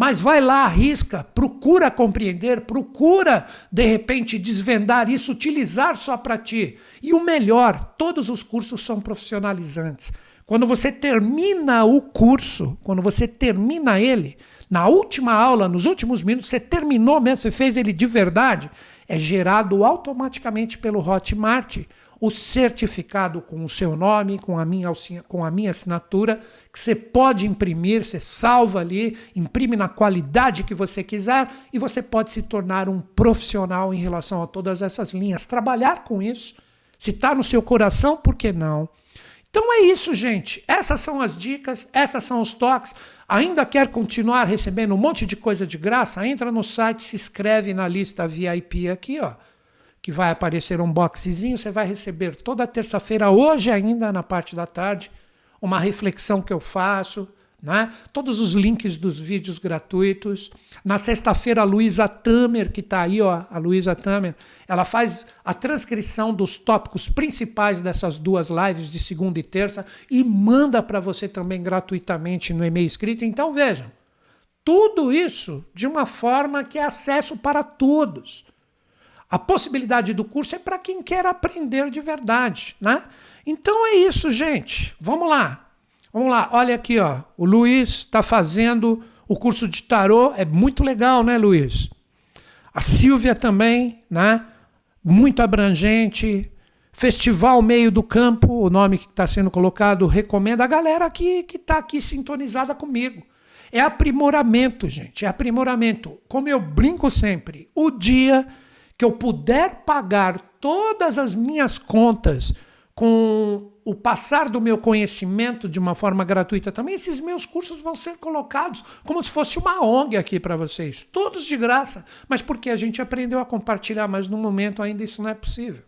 Mas vai lá, arrisca, procura compreender, procura de repente desvendar isso, utilizar só para ti. E o melhor, todos os cursos são profissionalizantes. Quando você termina o curso, quando você termina ele, na última aula, nos últimos minutos, você terminou mesmo, você fez ele de verdade, é gerado automaticamente pelo Hotmart o certificado com o seu nome, com a minha, com a minha assinatura, que você pode imprimir, você salva ali, imprime na qualidade que você quiser e você pode se tornar um profissional em relação a todas essas linhas. Trabalhar com isso, se está no seu coração, por que não? Então é isso, gente. Essas são as dicas, essas são os toques. Ainda quer continuar recebendo um monte de coisa de graça? Entra no site, se inscreve na lista VIP aqui, ó que vai aparecer um boxezinho, você vai receber toda terça-feira, hoje ainda na parte da tarde, uma reflexão que eu faço, né? todos os links dos vídeos gratuitos. Na sexta-feira, a Luísa Tamer, que está aí, ó, a Luísa Tamer, ela faz a transcrição dos tópicos principais dessas duas lives de segunda e terça e manda para você também gratuitamente no e-mail escrito. Então vejam, tudo isso de uma forma que é acesso para todos. A possibilidade do curso é para quem quer aprender de verdade, né? Então é isso, gente. Vamos lá. Vamos lá. Olha aqui, ó. O Luiz está fazendo o curso de tarô. É muito legal, né, Luiz? A Silvia também, né? Muito abrangente. Festival Meio do Campo, o nome que está sendo colocado, recomendo a galera que está aqui sintonizada comigo. É aprimoramento, gente. É aprimoramento. Como eu brinco sempre, o dia que eu puder pagar todas as minhas contas com o passar do meu conhecimento de uma forma gratuita também, esses meus cursos vão ser colocados como se fosse uma ONG aqui para vocês, todos de graça, mas porque a gente aprendeu a compartilhar, mas no momento ainda isso não é possível.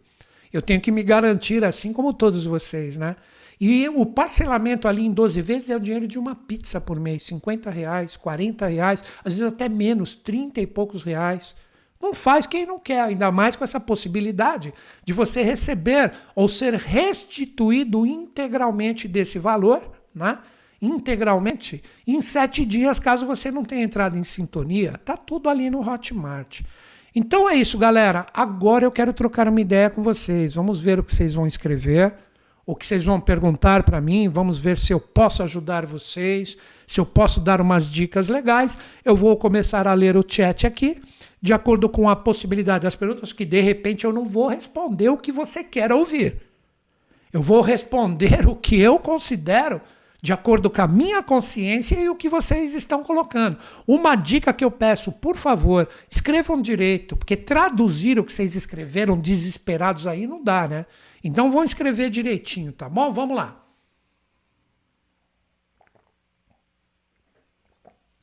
Eu tenho que me garantir, assim como todos vocês, né? E o parcelamento ali em 12 vezes é o dinheiro de uma pizza por mês, 50 reais, 40 reais, às vezes até menos, 30 e poucos reais. Não faz quem não quer, ainda mais com essa possibilidade de você receber ou ser restituído integralmente desse valor, né? integralmente em sete dias, caso você não tenha entrado em sintonia. Tá tudo ali no Hotmart. Então é isso, galera. Agora eu quero trocar uma ideia com vocês. Vamos ver o que vocês vão escrever, o que vocês vão perguntar para mim. Vamos ver se eu posso ajudar vocês, se eu posso dar umas dicas legais. Eu vou começar a ler o chat aqui, de acordo com a possibilidade das perguntas, que de repente eu não vou responder o que você quer ouvir. Eu vou responder *laughs* o que eu considero de acordo com a minha consciência e o que vocês estão colocando. Uma dica que eu peço, por favor, escrevam direito, porque traduzir o que vocês escreveram desesperados aí não dá, né? Então vão escrever direitinho, tá bom? Vamos lá.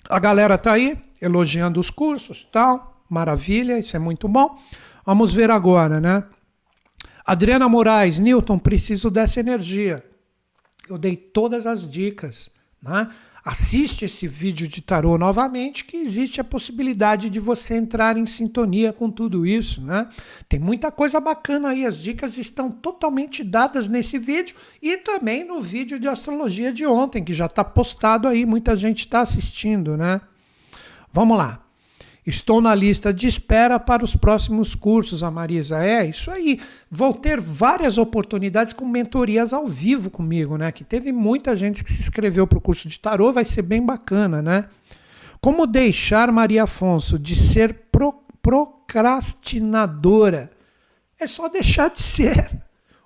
A galera tá aí elogiando os cursos, tal, maravilha, isso é muito bom. Vamos ver agora, né? Adriana Moraes, Newton, preciso dessa energia eu dei todas as dicas. Né? Assiste esse vídeo de tarô novamente, que existe a possibilidade de você entrar em sintonia com tudo isso. Né? Tem muita coisa bacana aí, as dicas estão totalmente dadas nesse vídeo e também no vídeo de astrologia de ontem, que já está postado aí, muita gente está assistindo. Né? Vamos lá. Estou na lista de espera para os próximos cursos, a Marisa. É, isso aí. Vou ter várias oportunidades com mentorias ao vivo comigo, né? Que teve muita gente que se inscreveu para o curso de tarô, vai ser bem bacana, né? Como deixar Maria Afonso de ser pro procrastinadora? É só deixar de ser.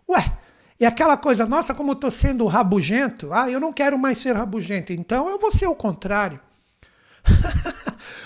Ué, e aquela coisa, nossa, como eu estou sendo rabugento. Ah, eu não quero mais ser rabugento, então eu vou ser o contrário. *laughs*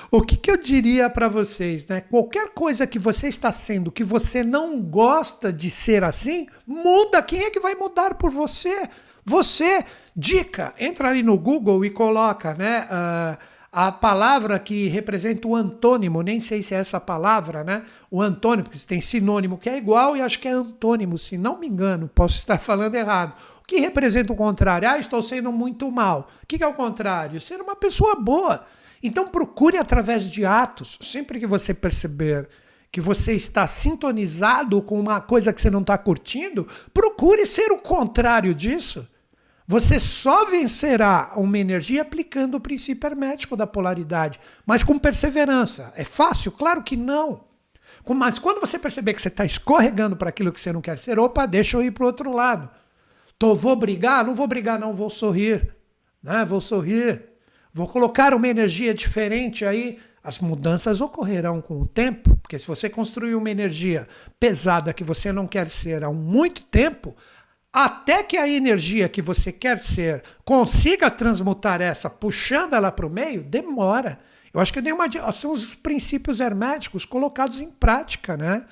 O que, que eu diria para vocês, né? Qualquer coisa que você está sendo que você não gosta de ser assim, muda. Quem é que vai mudar por você? Você. Dica: entra ali no Google e coloca, né? Uh, a palavra que representa o antônimo, nem sei se é essa palavra, né? O antônimo, porque tem sinônimo que é igual e acho que é antônimo, se não me engano, posso estar falando errado. O que representa o contrário? Ah, estou sendo muito mal. O que é o contrário? Ser uma pessoa boa. Então procure através de atos, sempre que você perceber que você está sintonizado com uma coisa que você não está curtindo, procure ser o contrário disso. Você só vencerá uma energia aplicando o princípio hermético da polaridade, mas com perseverança. É fácil? Claro que não. Mas quando você perceber que você está escorregando para aquilo que você não quer ser, opa, deixa eu ir para o outro lado. Tô, vou brigar? Não vou brigar, não, vou sorrir. Né? Vou sorrir. Vou colocar uma energia diferente aí. As mudanças ocorrerão com o tempo, porque se você construir uma energia pesada que você não quer ser há muito tempo, até que a energia que você quer ser consiga transmutar essa, puxando ela para o meio, demora. Eu acho que dei uma, são os princípios herméticos colocados em prática, né?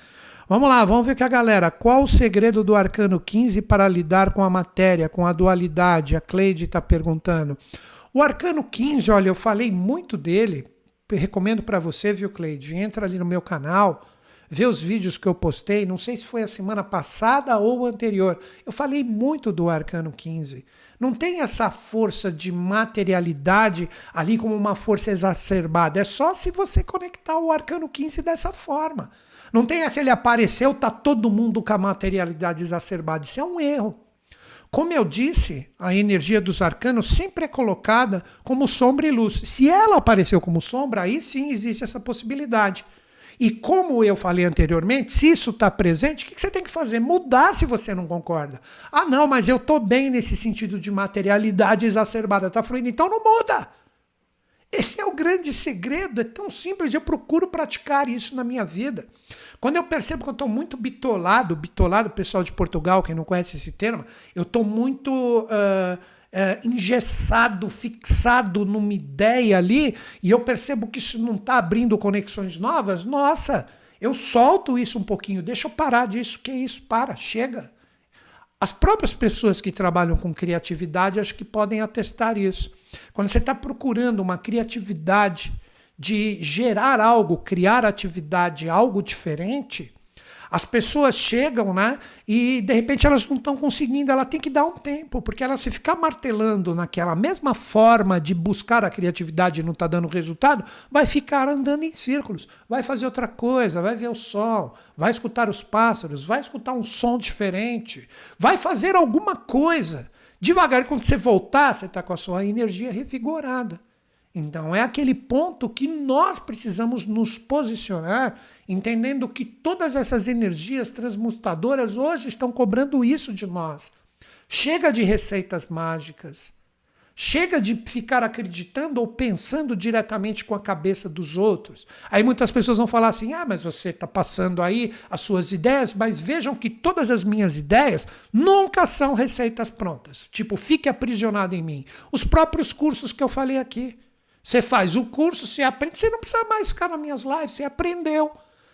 Vamos lá, vamos ver que a galera. Qual o segredo do arcano 15 para lidar com a matéria, com a dualidade? A Cleide está perguntando. O Arcano 15, olha, eu falei muito dele. Recomendo para você, viu, Cleide? Entra ali no meu canal, vê os vídeos que eu postei. Não sei se foi a semana passada ou anterior. Eu falei muito do Arcano 15. Não tem essa força de materialidade ali como uma força exacerbada. É só se você conectar o Arcano 15 dessa forma. Não tem essa, ele apareceu, tá todo mundo com a materialidade exacerbada. Isso é um erro. Como eu disse, a energia dos arcanos sempre é colocada como sombra e luz. Se ela apareceu como sombra, aí sim existe essa possibilidade. E como eu falei anteriormente, se isso está presente, o que você tem que fazer? Mudar se você não concorda. Ah, não, mas eu estou bem nesse sentido de materialidade exacerbada. Está fluindo, então não muda. Esse é o grande segredo, é tão simples. Eu procuro praticar isso na minha vida. Quando eu percebo que eu estou muito bitolado, bitolado, pessoal de Portugal, quem não conhece esse termo, eu estou muito uh, uh, engessado, fixado numa ideia ali, e eu percebo que isso não está abrindo conexões novas, nossa, eu solto isso um pouquinho, deixa eu parar disso, que isso, para, chega. As próprias pessoas que trabalham com criatividade acho que podem atestar isso. Quando você está procurando uma criatividade de gerar algo, criar atividade, algo diferente, as pessoas chegam, né? E de repente elas não estão conseguindo, ela tem que dar um tempo, porque ela se ficar martelando naquela mesma forma de buscar a criatividade e não está dando resultado, vai ficar andando em círculos, vai fazer outra coisa, vai ver o sol, vai escutar os pássaros, vai escutar um som diferente, vai fazer alguma coisa Devagar, quando você voltar, você está com a sua energia revigorada. Então é aquele ponto que nós precisamos nos posicionar, entendendo que todas essas energias transmutadoras hoje estão cobrando isso de nós. Chega de receitas mágicas. Chega de ficar acreditando ou pensando diretamente com a cabeça dos outros. Aí muitas pessoas vão falar assim: ah, mas você está passando aí as suas ideias, mas vejam que todas as minhas ideias nunca são receitas prontas. Tipo, fique aprisionado em mim. Os próprios cursos que eu falei aqui. Você faz o curso, você aprende, você não precisa mais ficar nas minhas lives, você aprendeu.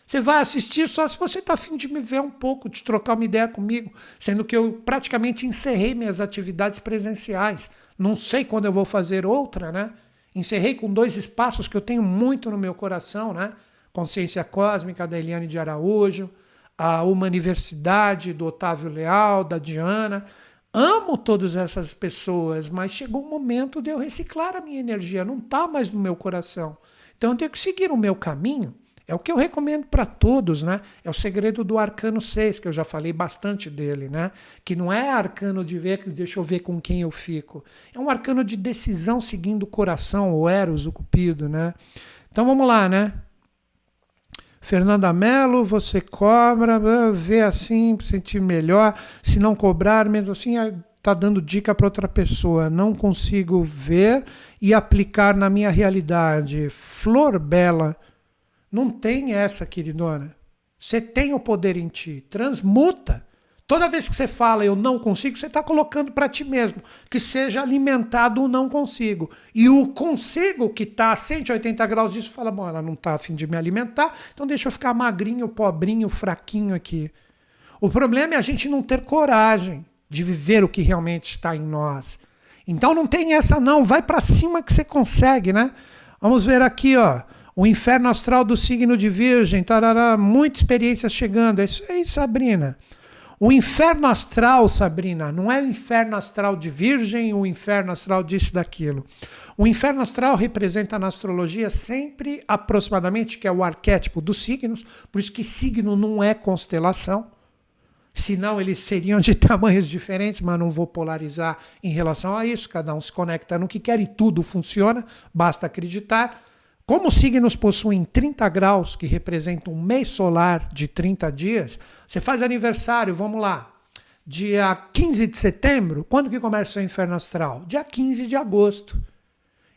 Você vai assistir só se você está afim de me ver um pouco, de trocar uma ideia comigo, sendo que eu praticamente encerrei minhas atividades presenciais. Não sei quando eu vou fazer outra, né? Encerrei com dois espaços que eu tenho muito no meu coração, né? Consciência Cósmica da Eliane de Araújo, a Uma Universidade do Otávio Leal, da Diana. Amo todas essas pessoas, mas chegou o um momento de eu reciclar a minha energia, não está mais no meu coração. Então eu tenho que seguir o meu caminho. É o que eu recomendo para todos, né? É o segredo do arcano 6, que eu já falei bastante dele, né? Que não é arcano de ver, deixa eu ver com quem eu fico. É um arcano de decisão seguindo o coração, o Eros, o Cupido, né? Então vamos lá, né? Fernanda Mello, você cobra, vê assim, sentir melhor. Se não cobrar, mesmo assim, está dando dica para outra pessoa. Não consigo ver e aplicar na minha realidade. Flor Bela, não tem essa, queridona. Você tem o poder em ti. Transmuta. Toda vez que você fala eu não consigo, você está colocando para ti mesmo que seja alimentado o não consigo. E o consigo que está a 180 graus disso fala: bom, ela não está afim de me alimentar, então deixa eu ficar magrinho, pobrinho, fraquinho aqui. O problema é a gente não ter coragem de viver o que realmente está em nós. Então não tem essa não, vai para cima que você consegue, né? Vamos ver aqui, ó. O inferno astral do signo de Virgem, tarará, muita experiência chegando. É isso aí, Sabrina. O inferno astral, Sabrina, não é o inferno astral de virgem, o inferno astral disso, daquilo. O inferno astral representa na astrologia sempre aproximadamente, que é o arquétipo dos signos, por isso que signo não é constelação. Senão eles seriam de *laughs* tamanhos diferentes, mas não vou polarizar em relação a isso. Cada um se conecta no que quer e tudo funciona, basta acreditar. Como os signos possuem 30 graus, que representam um mês solar de 30 dias, você faz aniversário, vamos lá, dia 15 de setembro, quando que começa o inferno astral? Dia 15 de agosto.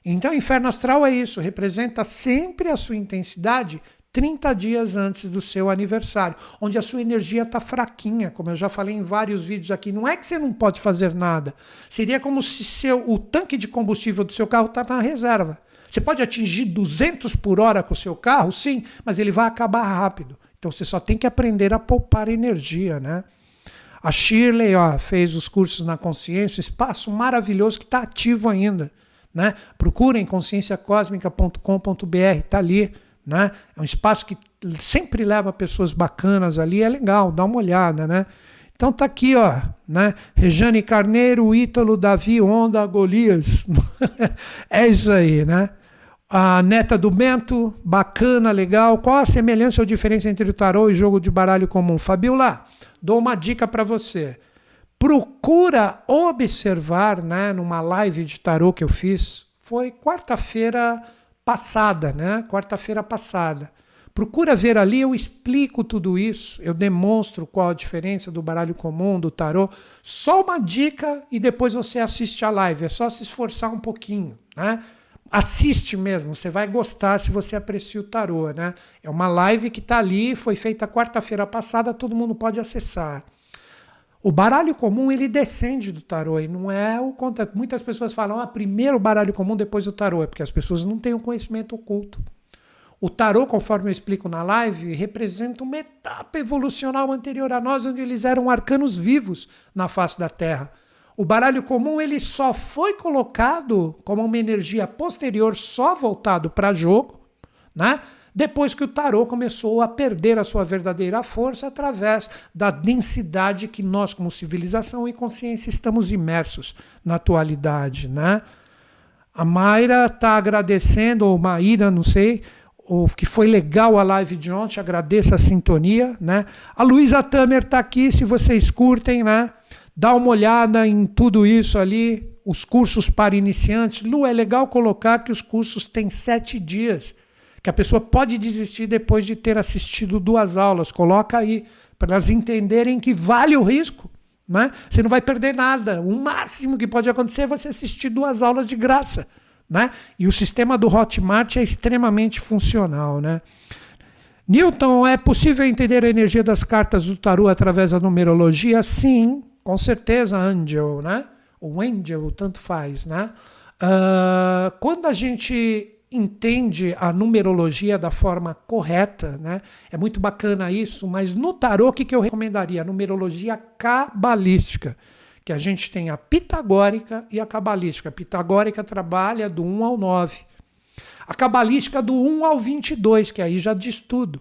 Então, o inferno astral é isso, representa sempre a sua intensidade 30 dias antes do seu aniversário, onde a sua energia está fraquinha, como eu já falei em vários vídeos aqui. Não é que você não pode fazer nada, seria como se seu, o tanque de combustível do seu carro está na reserva. Você pode atingir 200 por hora com o seu carro, sim, mas ele vai acabar rápido. Então você só tem que aprender a poupar energia, né? A Shirley ó, fez os cursos na consciência, espaço maravilhoso que está ativo ainda. Né? Procurem conscienciacosmica.com.br, está ali. Né? É um espaço que sempre leva pessoas bacanas ali, é legal, dá uma olhada. Né? Então tá aqui, ó, né? Rejane Carneiro, Ítalo, Davi, Onda, Golias. *laughs* é isso aí, né? A neta do Bento, bacana, legal. Qual a semelhança ou diferença entre o tarô e jogo de baralho comum? Fabiola, dou uma dica para você. Procura observar, né, numa live de tarô que eu fiz, foi quarta-feira passada, né? Quarta-feira passada. Procura ver ali, eu explico tudo isso, eu demonstro qual a diferença do baralho comum, do tarô. Só uma dica e depois você assiste a live. É só se esforçar um pouquinho, né? Assiste mesmo, você vai gostar se você aprecia o tarô, né? É uma live que está ali, foi feita quarta-feira passada, todo mundo pode acessar. O baralho comum ele descende do tarô e não é o contra. Muitas pessoas falam, ah, primeiro o baralho comum, depois o tarô, é porque as pessoas não têm o um conhecimento oculto. O tarô, conforme eu explico na live, representa uma etapa evolucional anterior a nós, onde eles eram arcanos vivos na face da Terra. O baralho comum ele só foi colocado como uma energia posterior, só voltado para jogo, né? depois que o tarô começou a perder a sua verdadeira força através da densidade que nós, como civilização e consciência, estamos imersos na atualidade. Né? A Mayra está agradecendo, ou Maíra, não sei, o que foi legal a live de ontem, agradeço a sintonia. Né? A Luísa Tamer está aqui, se vocês curtem, né? Dá uma olhada em tudo isso ali, os cursos para iniciantes. Lu, é legal colocar que os cursos têm sete dias, que a pessoa pode desistir depois de ter assistido duas aulas. Coloca aí, para elas entenderem que vale o risco. Né? Você não vai perder nada. O máximo que pode acontecer é você assistir duas aulas de graça. Né? E o sistema do Hotmart é extremamente funcional. Né? Newton, é possível entender a energia das cartas do tarô através da numerologia? Sim, com certeza, Angel, né? O Angel, tanto faz, né? Uh, quando a gente entende a numerologia da forma correta, né? É muito bacana isso, mas no tarô o que, que eu recomendaria? A numerologia cabalística, que a gente tem a pitagórica e a cabalística. A pitagórica trabalha do 1 ao 9. A cabalística do 1 ao 22, que aí já diz tudo.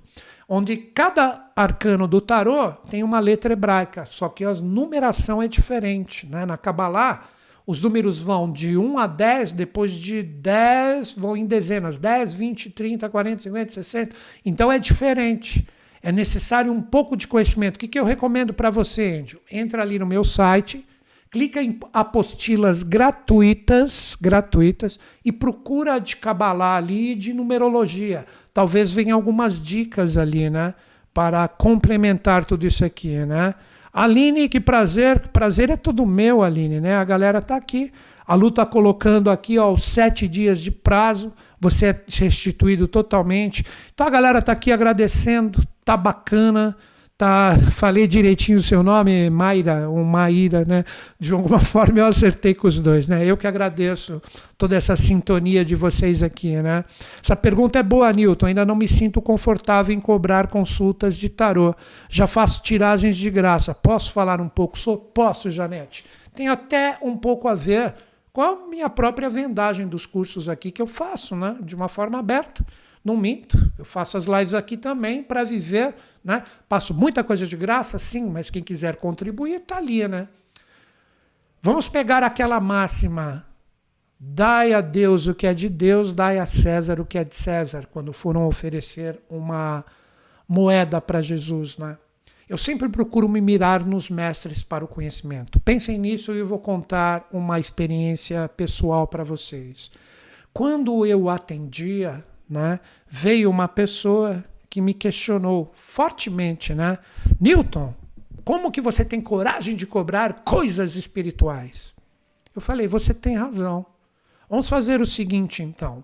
Onde cada arcano do tarô tem uma letra hebraica, só que a numeração é diferente. Né? Na Kabbalah, os números vão de 1 a 10, depois de 10 vão em dezenas: 10, 20, 30, 40, 50, 60. Então é diferente. É necessário um pouco de conhecimento. O que, que eu recomendo para você, Índio? Entra ali no meu site, clica em apostilas gratuitas, gratuitas e procura de Kabbalah ali de numerologia. Talvez venha algumas dicas ali, né? Para complementar tudo isso aqui, né? Aline, que prazer. Prazer é tudo meu, Aline, né? A galera tá aqui. A Lu tá colocando aqui, ó, os sete dias de prazo. Você é restituído totalmente. Então a galera tá aqui agradecendo. Tá bacana. Tá, falei direitinho o seu nome, Mayra, ou Maíra, né? De alguma *laughs* forma eu acertei com os dois, né? Eu que agradeço toda essa sintonia de vocês aqui, né? Essa pergunta é boa, Newton. Ainda não me sinto confortável em cobrar consultas de tarô. Já faço tiragens de graça. Posso falar um pouco? Sou? Posso, Janete. Tem até um pouco a ver com a minha própria vendagem dos cursos aqui que eu faço, né? De uma forma aberta. Não minto. Eu faço as lives aqui também para viver né? Passo muita coisa de graça, sim, mas quem quiser contribuir está ali. Né? Vamos pegar aquela máxima: dai a Deus o que é de Deus, dai a César o que é de César, quando foram oferecer uma moeda para Jesus. Né? Eu sempre procuro me mirar nos mestres para o conhecimento. Pensem nisso e eu vou contar uma experiência pessoal para vocês. Quando eu atendia, né, veio uma pessoa que me questionou fortemente, né? Newton, como que você tem coragem de cobrar coisas espirituais? Eu falei, você tem razão. Vamos fazer o seguinte, então.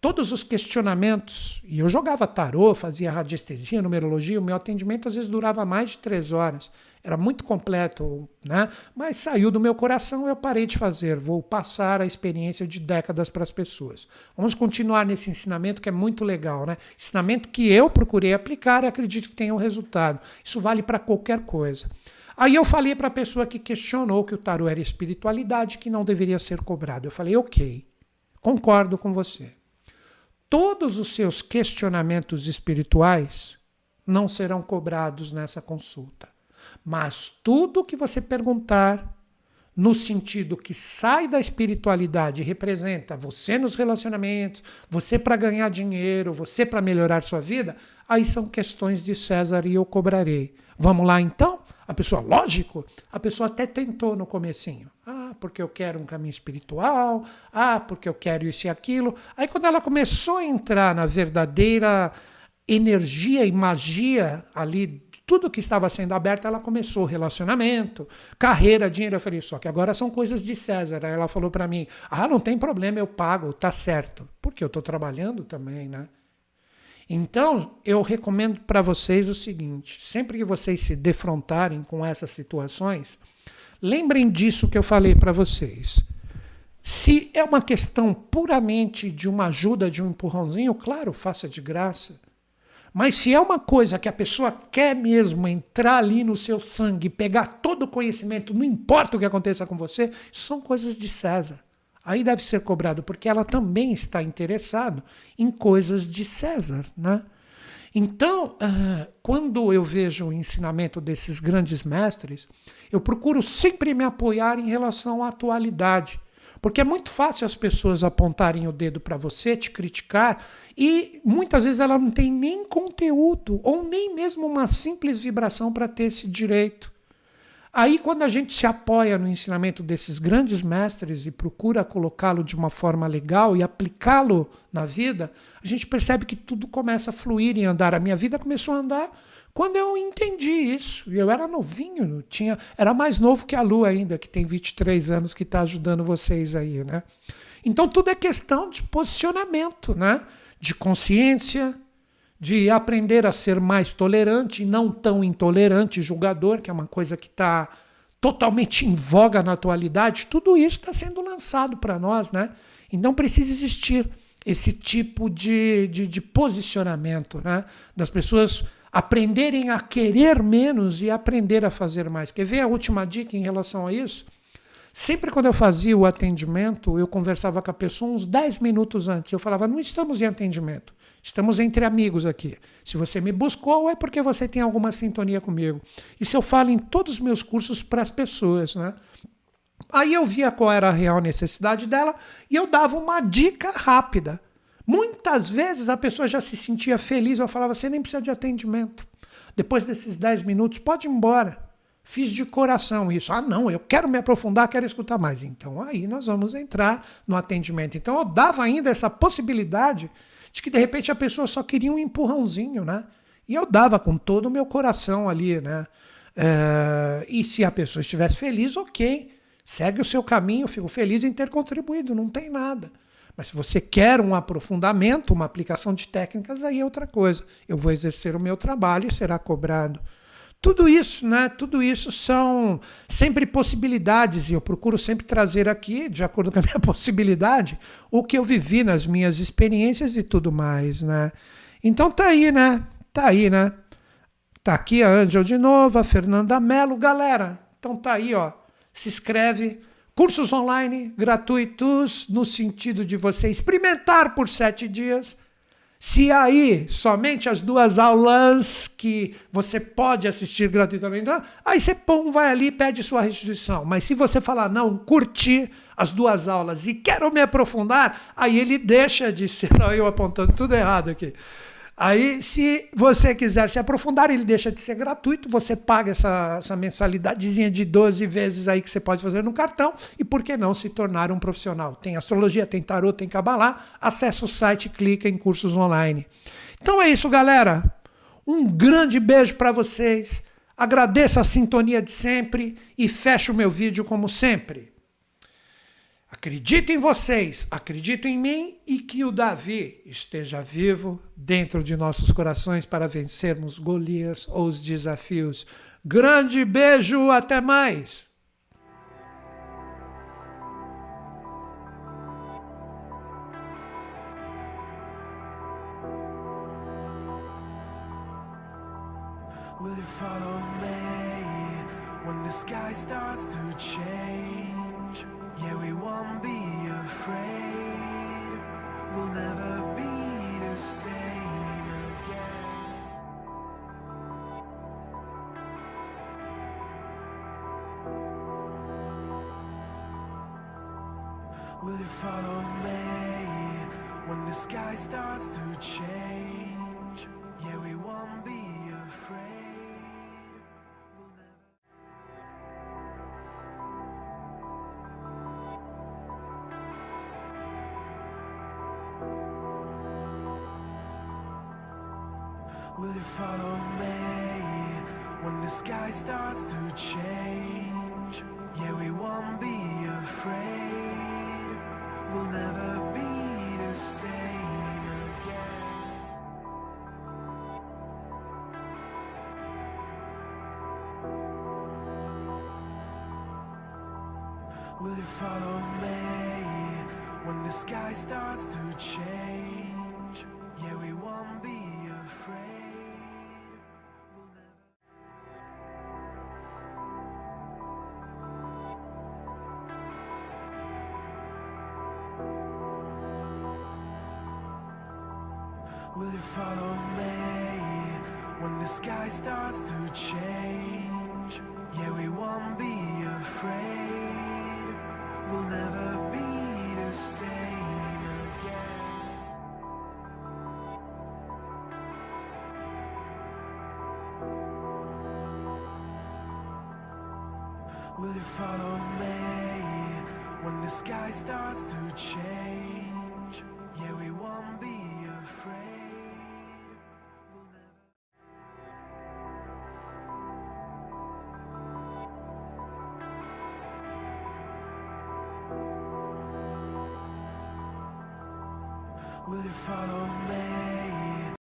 Todos os questionamentos, e eu jogava tarô, fazia radiestesia, numerologia, o meu atendimento às vezes durava mais de três horas. Era muito completo, né? Mas saiu do meu coração e eu parei de fazer. Vou passar a experiência de décadas para as pessoas. Vamos continuar nesse ensinamento que é muito legal, né? Ensinamento que eu procurei aplicar e acredito que tenha um resultado. Isso vale para qualquer coisa. Aí eu falei para a pessoa que questionou que o tarô era espiritualidade, que não deveria ser cobrado. Eu falei, ok, concordo com você. Todos os seus questionamentos espirituais não serão cobrados nessa consulta. Mas tudo que você perguntar no sentido que sai da espiritualidade, representa você nos relacionamentos, você para ganhar dinheiro, você para melhorar sua vida, aí são questões de César e eu cobrarei. Vamos lá então? A pessoa, lógico, a pessoa até tentou no comecinho. Ah, porque eu quero um caminho espiritual, ah, porque eu quero isso e aquilo. Aí quando ela começou a entrar na verdadeira energia e magia ali tudo que estava sendo aberto, ela começou relacionamento, carreira, dinheiro. Eu falei, só que agora são coisas de César. Aí ela falou para mim: ah, não tem problema, eu pago, tá certo. Porque eu estou trabalhando também, né? Então, eu recomendo para vocês o seguinte: sempre que vocês se defrontarem com essas situações, lembrem disso que eu falei para vocês. Se é uma questão puramente de uma ajuda, de um empurrãozinho, claro, faça de graça. Mas se é uma coisa que a pessoa quer mesmo entrar ali no seu sangue, pegar todo o conhecimento, não importa o que aconteça com você, são coisas de César. Aí deve ser cobrado, porque ela também está interessada em coisas de César. Né? Então, uh, quando eu vejo o ensinamento desses grandes mestres, eu procuro sempre me apoiar em relação à atualidade. Porque é muito fácil as pessoas apontarem o dedo para você, te criticar, e muitas vezes ela não tem nem conteúdo, ou nem mesmo uma simples vibração para ter esse direito. Aí, quando a gente se apoia no ensinamento desses grandes mestres e procura colocá-lo de uma forma legal e aplicá-lo na vida, a gente percebe que tudo começa a fluir e andar. A minha vida começou a andar quando eu entendi isso. Eu era novinho, tinha, era mais novo que a Lu ainda, que tem 23 anos, que está ajudando vocês aí, né? Então tudo é questão de posicionamento, né? De consciência, de aprender a ser mais tolerante e não tão intolerante, julgador, que é uma coisa que está totalmente em voga na atualidade, tudo isso está sendo lançado para nós, né? Então precisa existir esse tipo de, de, de, posicionamento, né? Das pessoas aprenderem a querer menos e aprender a fazer mais. Quer ver a última dica em relação a isso? Sempre quando eu fazia o atendimento, eu conversava com a pessoa uns 10 minutos antes. Eu falava, não estamos em atendimento. Estamos entre amigos aqui. Se você me buscou, é porque você tem alguma sintonia comigo. Isso eu falo em todos os meus cursos para as pessoas, né? Aí eu via qual era a real necessidade dela e eu dava uma dica rápida. Muitas vezes a pessoa já se sentia feliz, eu falava, você nem precisa de atendimento. Depois desses 10 minutos, pode ir embora. Fiz de coração isso. Ah, não, eu quero me aprofundar, quero escutar mais. Então aí nós vamos entrar no atendimento. Então eu dava ainda essa possibilidade de que de repente a pessoa só queria um empurrãozinho, né? E eu dava com todo o meu coração ali, né? É, e se a pessoa estivesse feliz, ok. Segue o seu caminho, fico feliz em ter contribuído, não tem nada. Mas se você quer um aprofundamento, uma aplicação de técnicas, aí é outra coisa. Eu vou exercer o meu trabalho e será cobrado. Tudo isso, né? Tudo isso são sempre possibilidades e eu procuro sempre trazer aqui, de acordo com a minha *laughs* possibilidade, o que eu vivi nas minhas experiências e tudo mais, né? Então tá aí, né? Tá aí, né? Tá aqui a Angel de novo, a Fernanda Mello, galera. Então tá aí, ó. Se inscreve. Cursos online gratuitos no sentido de você experimentar por sete dias se aí somente as duas aulas que você pode assistir gratuitamente, aí você pum, vai ali e pede sua restituição. Mas se você falar, não, curti as duas aulas e quero me aprofundar, aí ele deixa de ser. *laughs* Eu apontando tudo errado aqui. Aí, se você quiser se aprofundar, ele deixa de ser gratuito, você paga essa, essa mensalidadezinha de 12 vezes aí que você pode fazer no cartão, e por que não se tornar um profissional? Tem astrologia, tem tarot, tem cabalá, acessa o site, clica em cursos online. Então é isso, galera. Um grande beijo para vocês. Agradeço a sintonia de sempre e fecho o meu vídeo como sempre. Acredito em vocês, acredito em mim e que o Davi esteja vivo dentro de nossos corações para vencermos Golias ou os desafios. Grande beijo, até mais! Will you follow me when the sky starts to change? Yeah, we won't be afraid. We'll never be the same again. Will you follow me when the sky starts to change? Yeah, we won't change? Yeah, we won't be afraid. We'll never. Will you follow me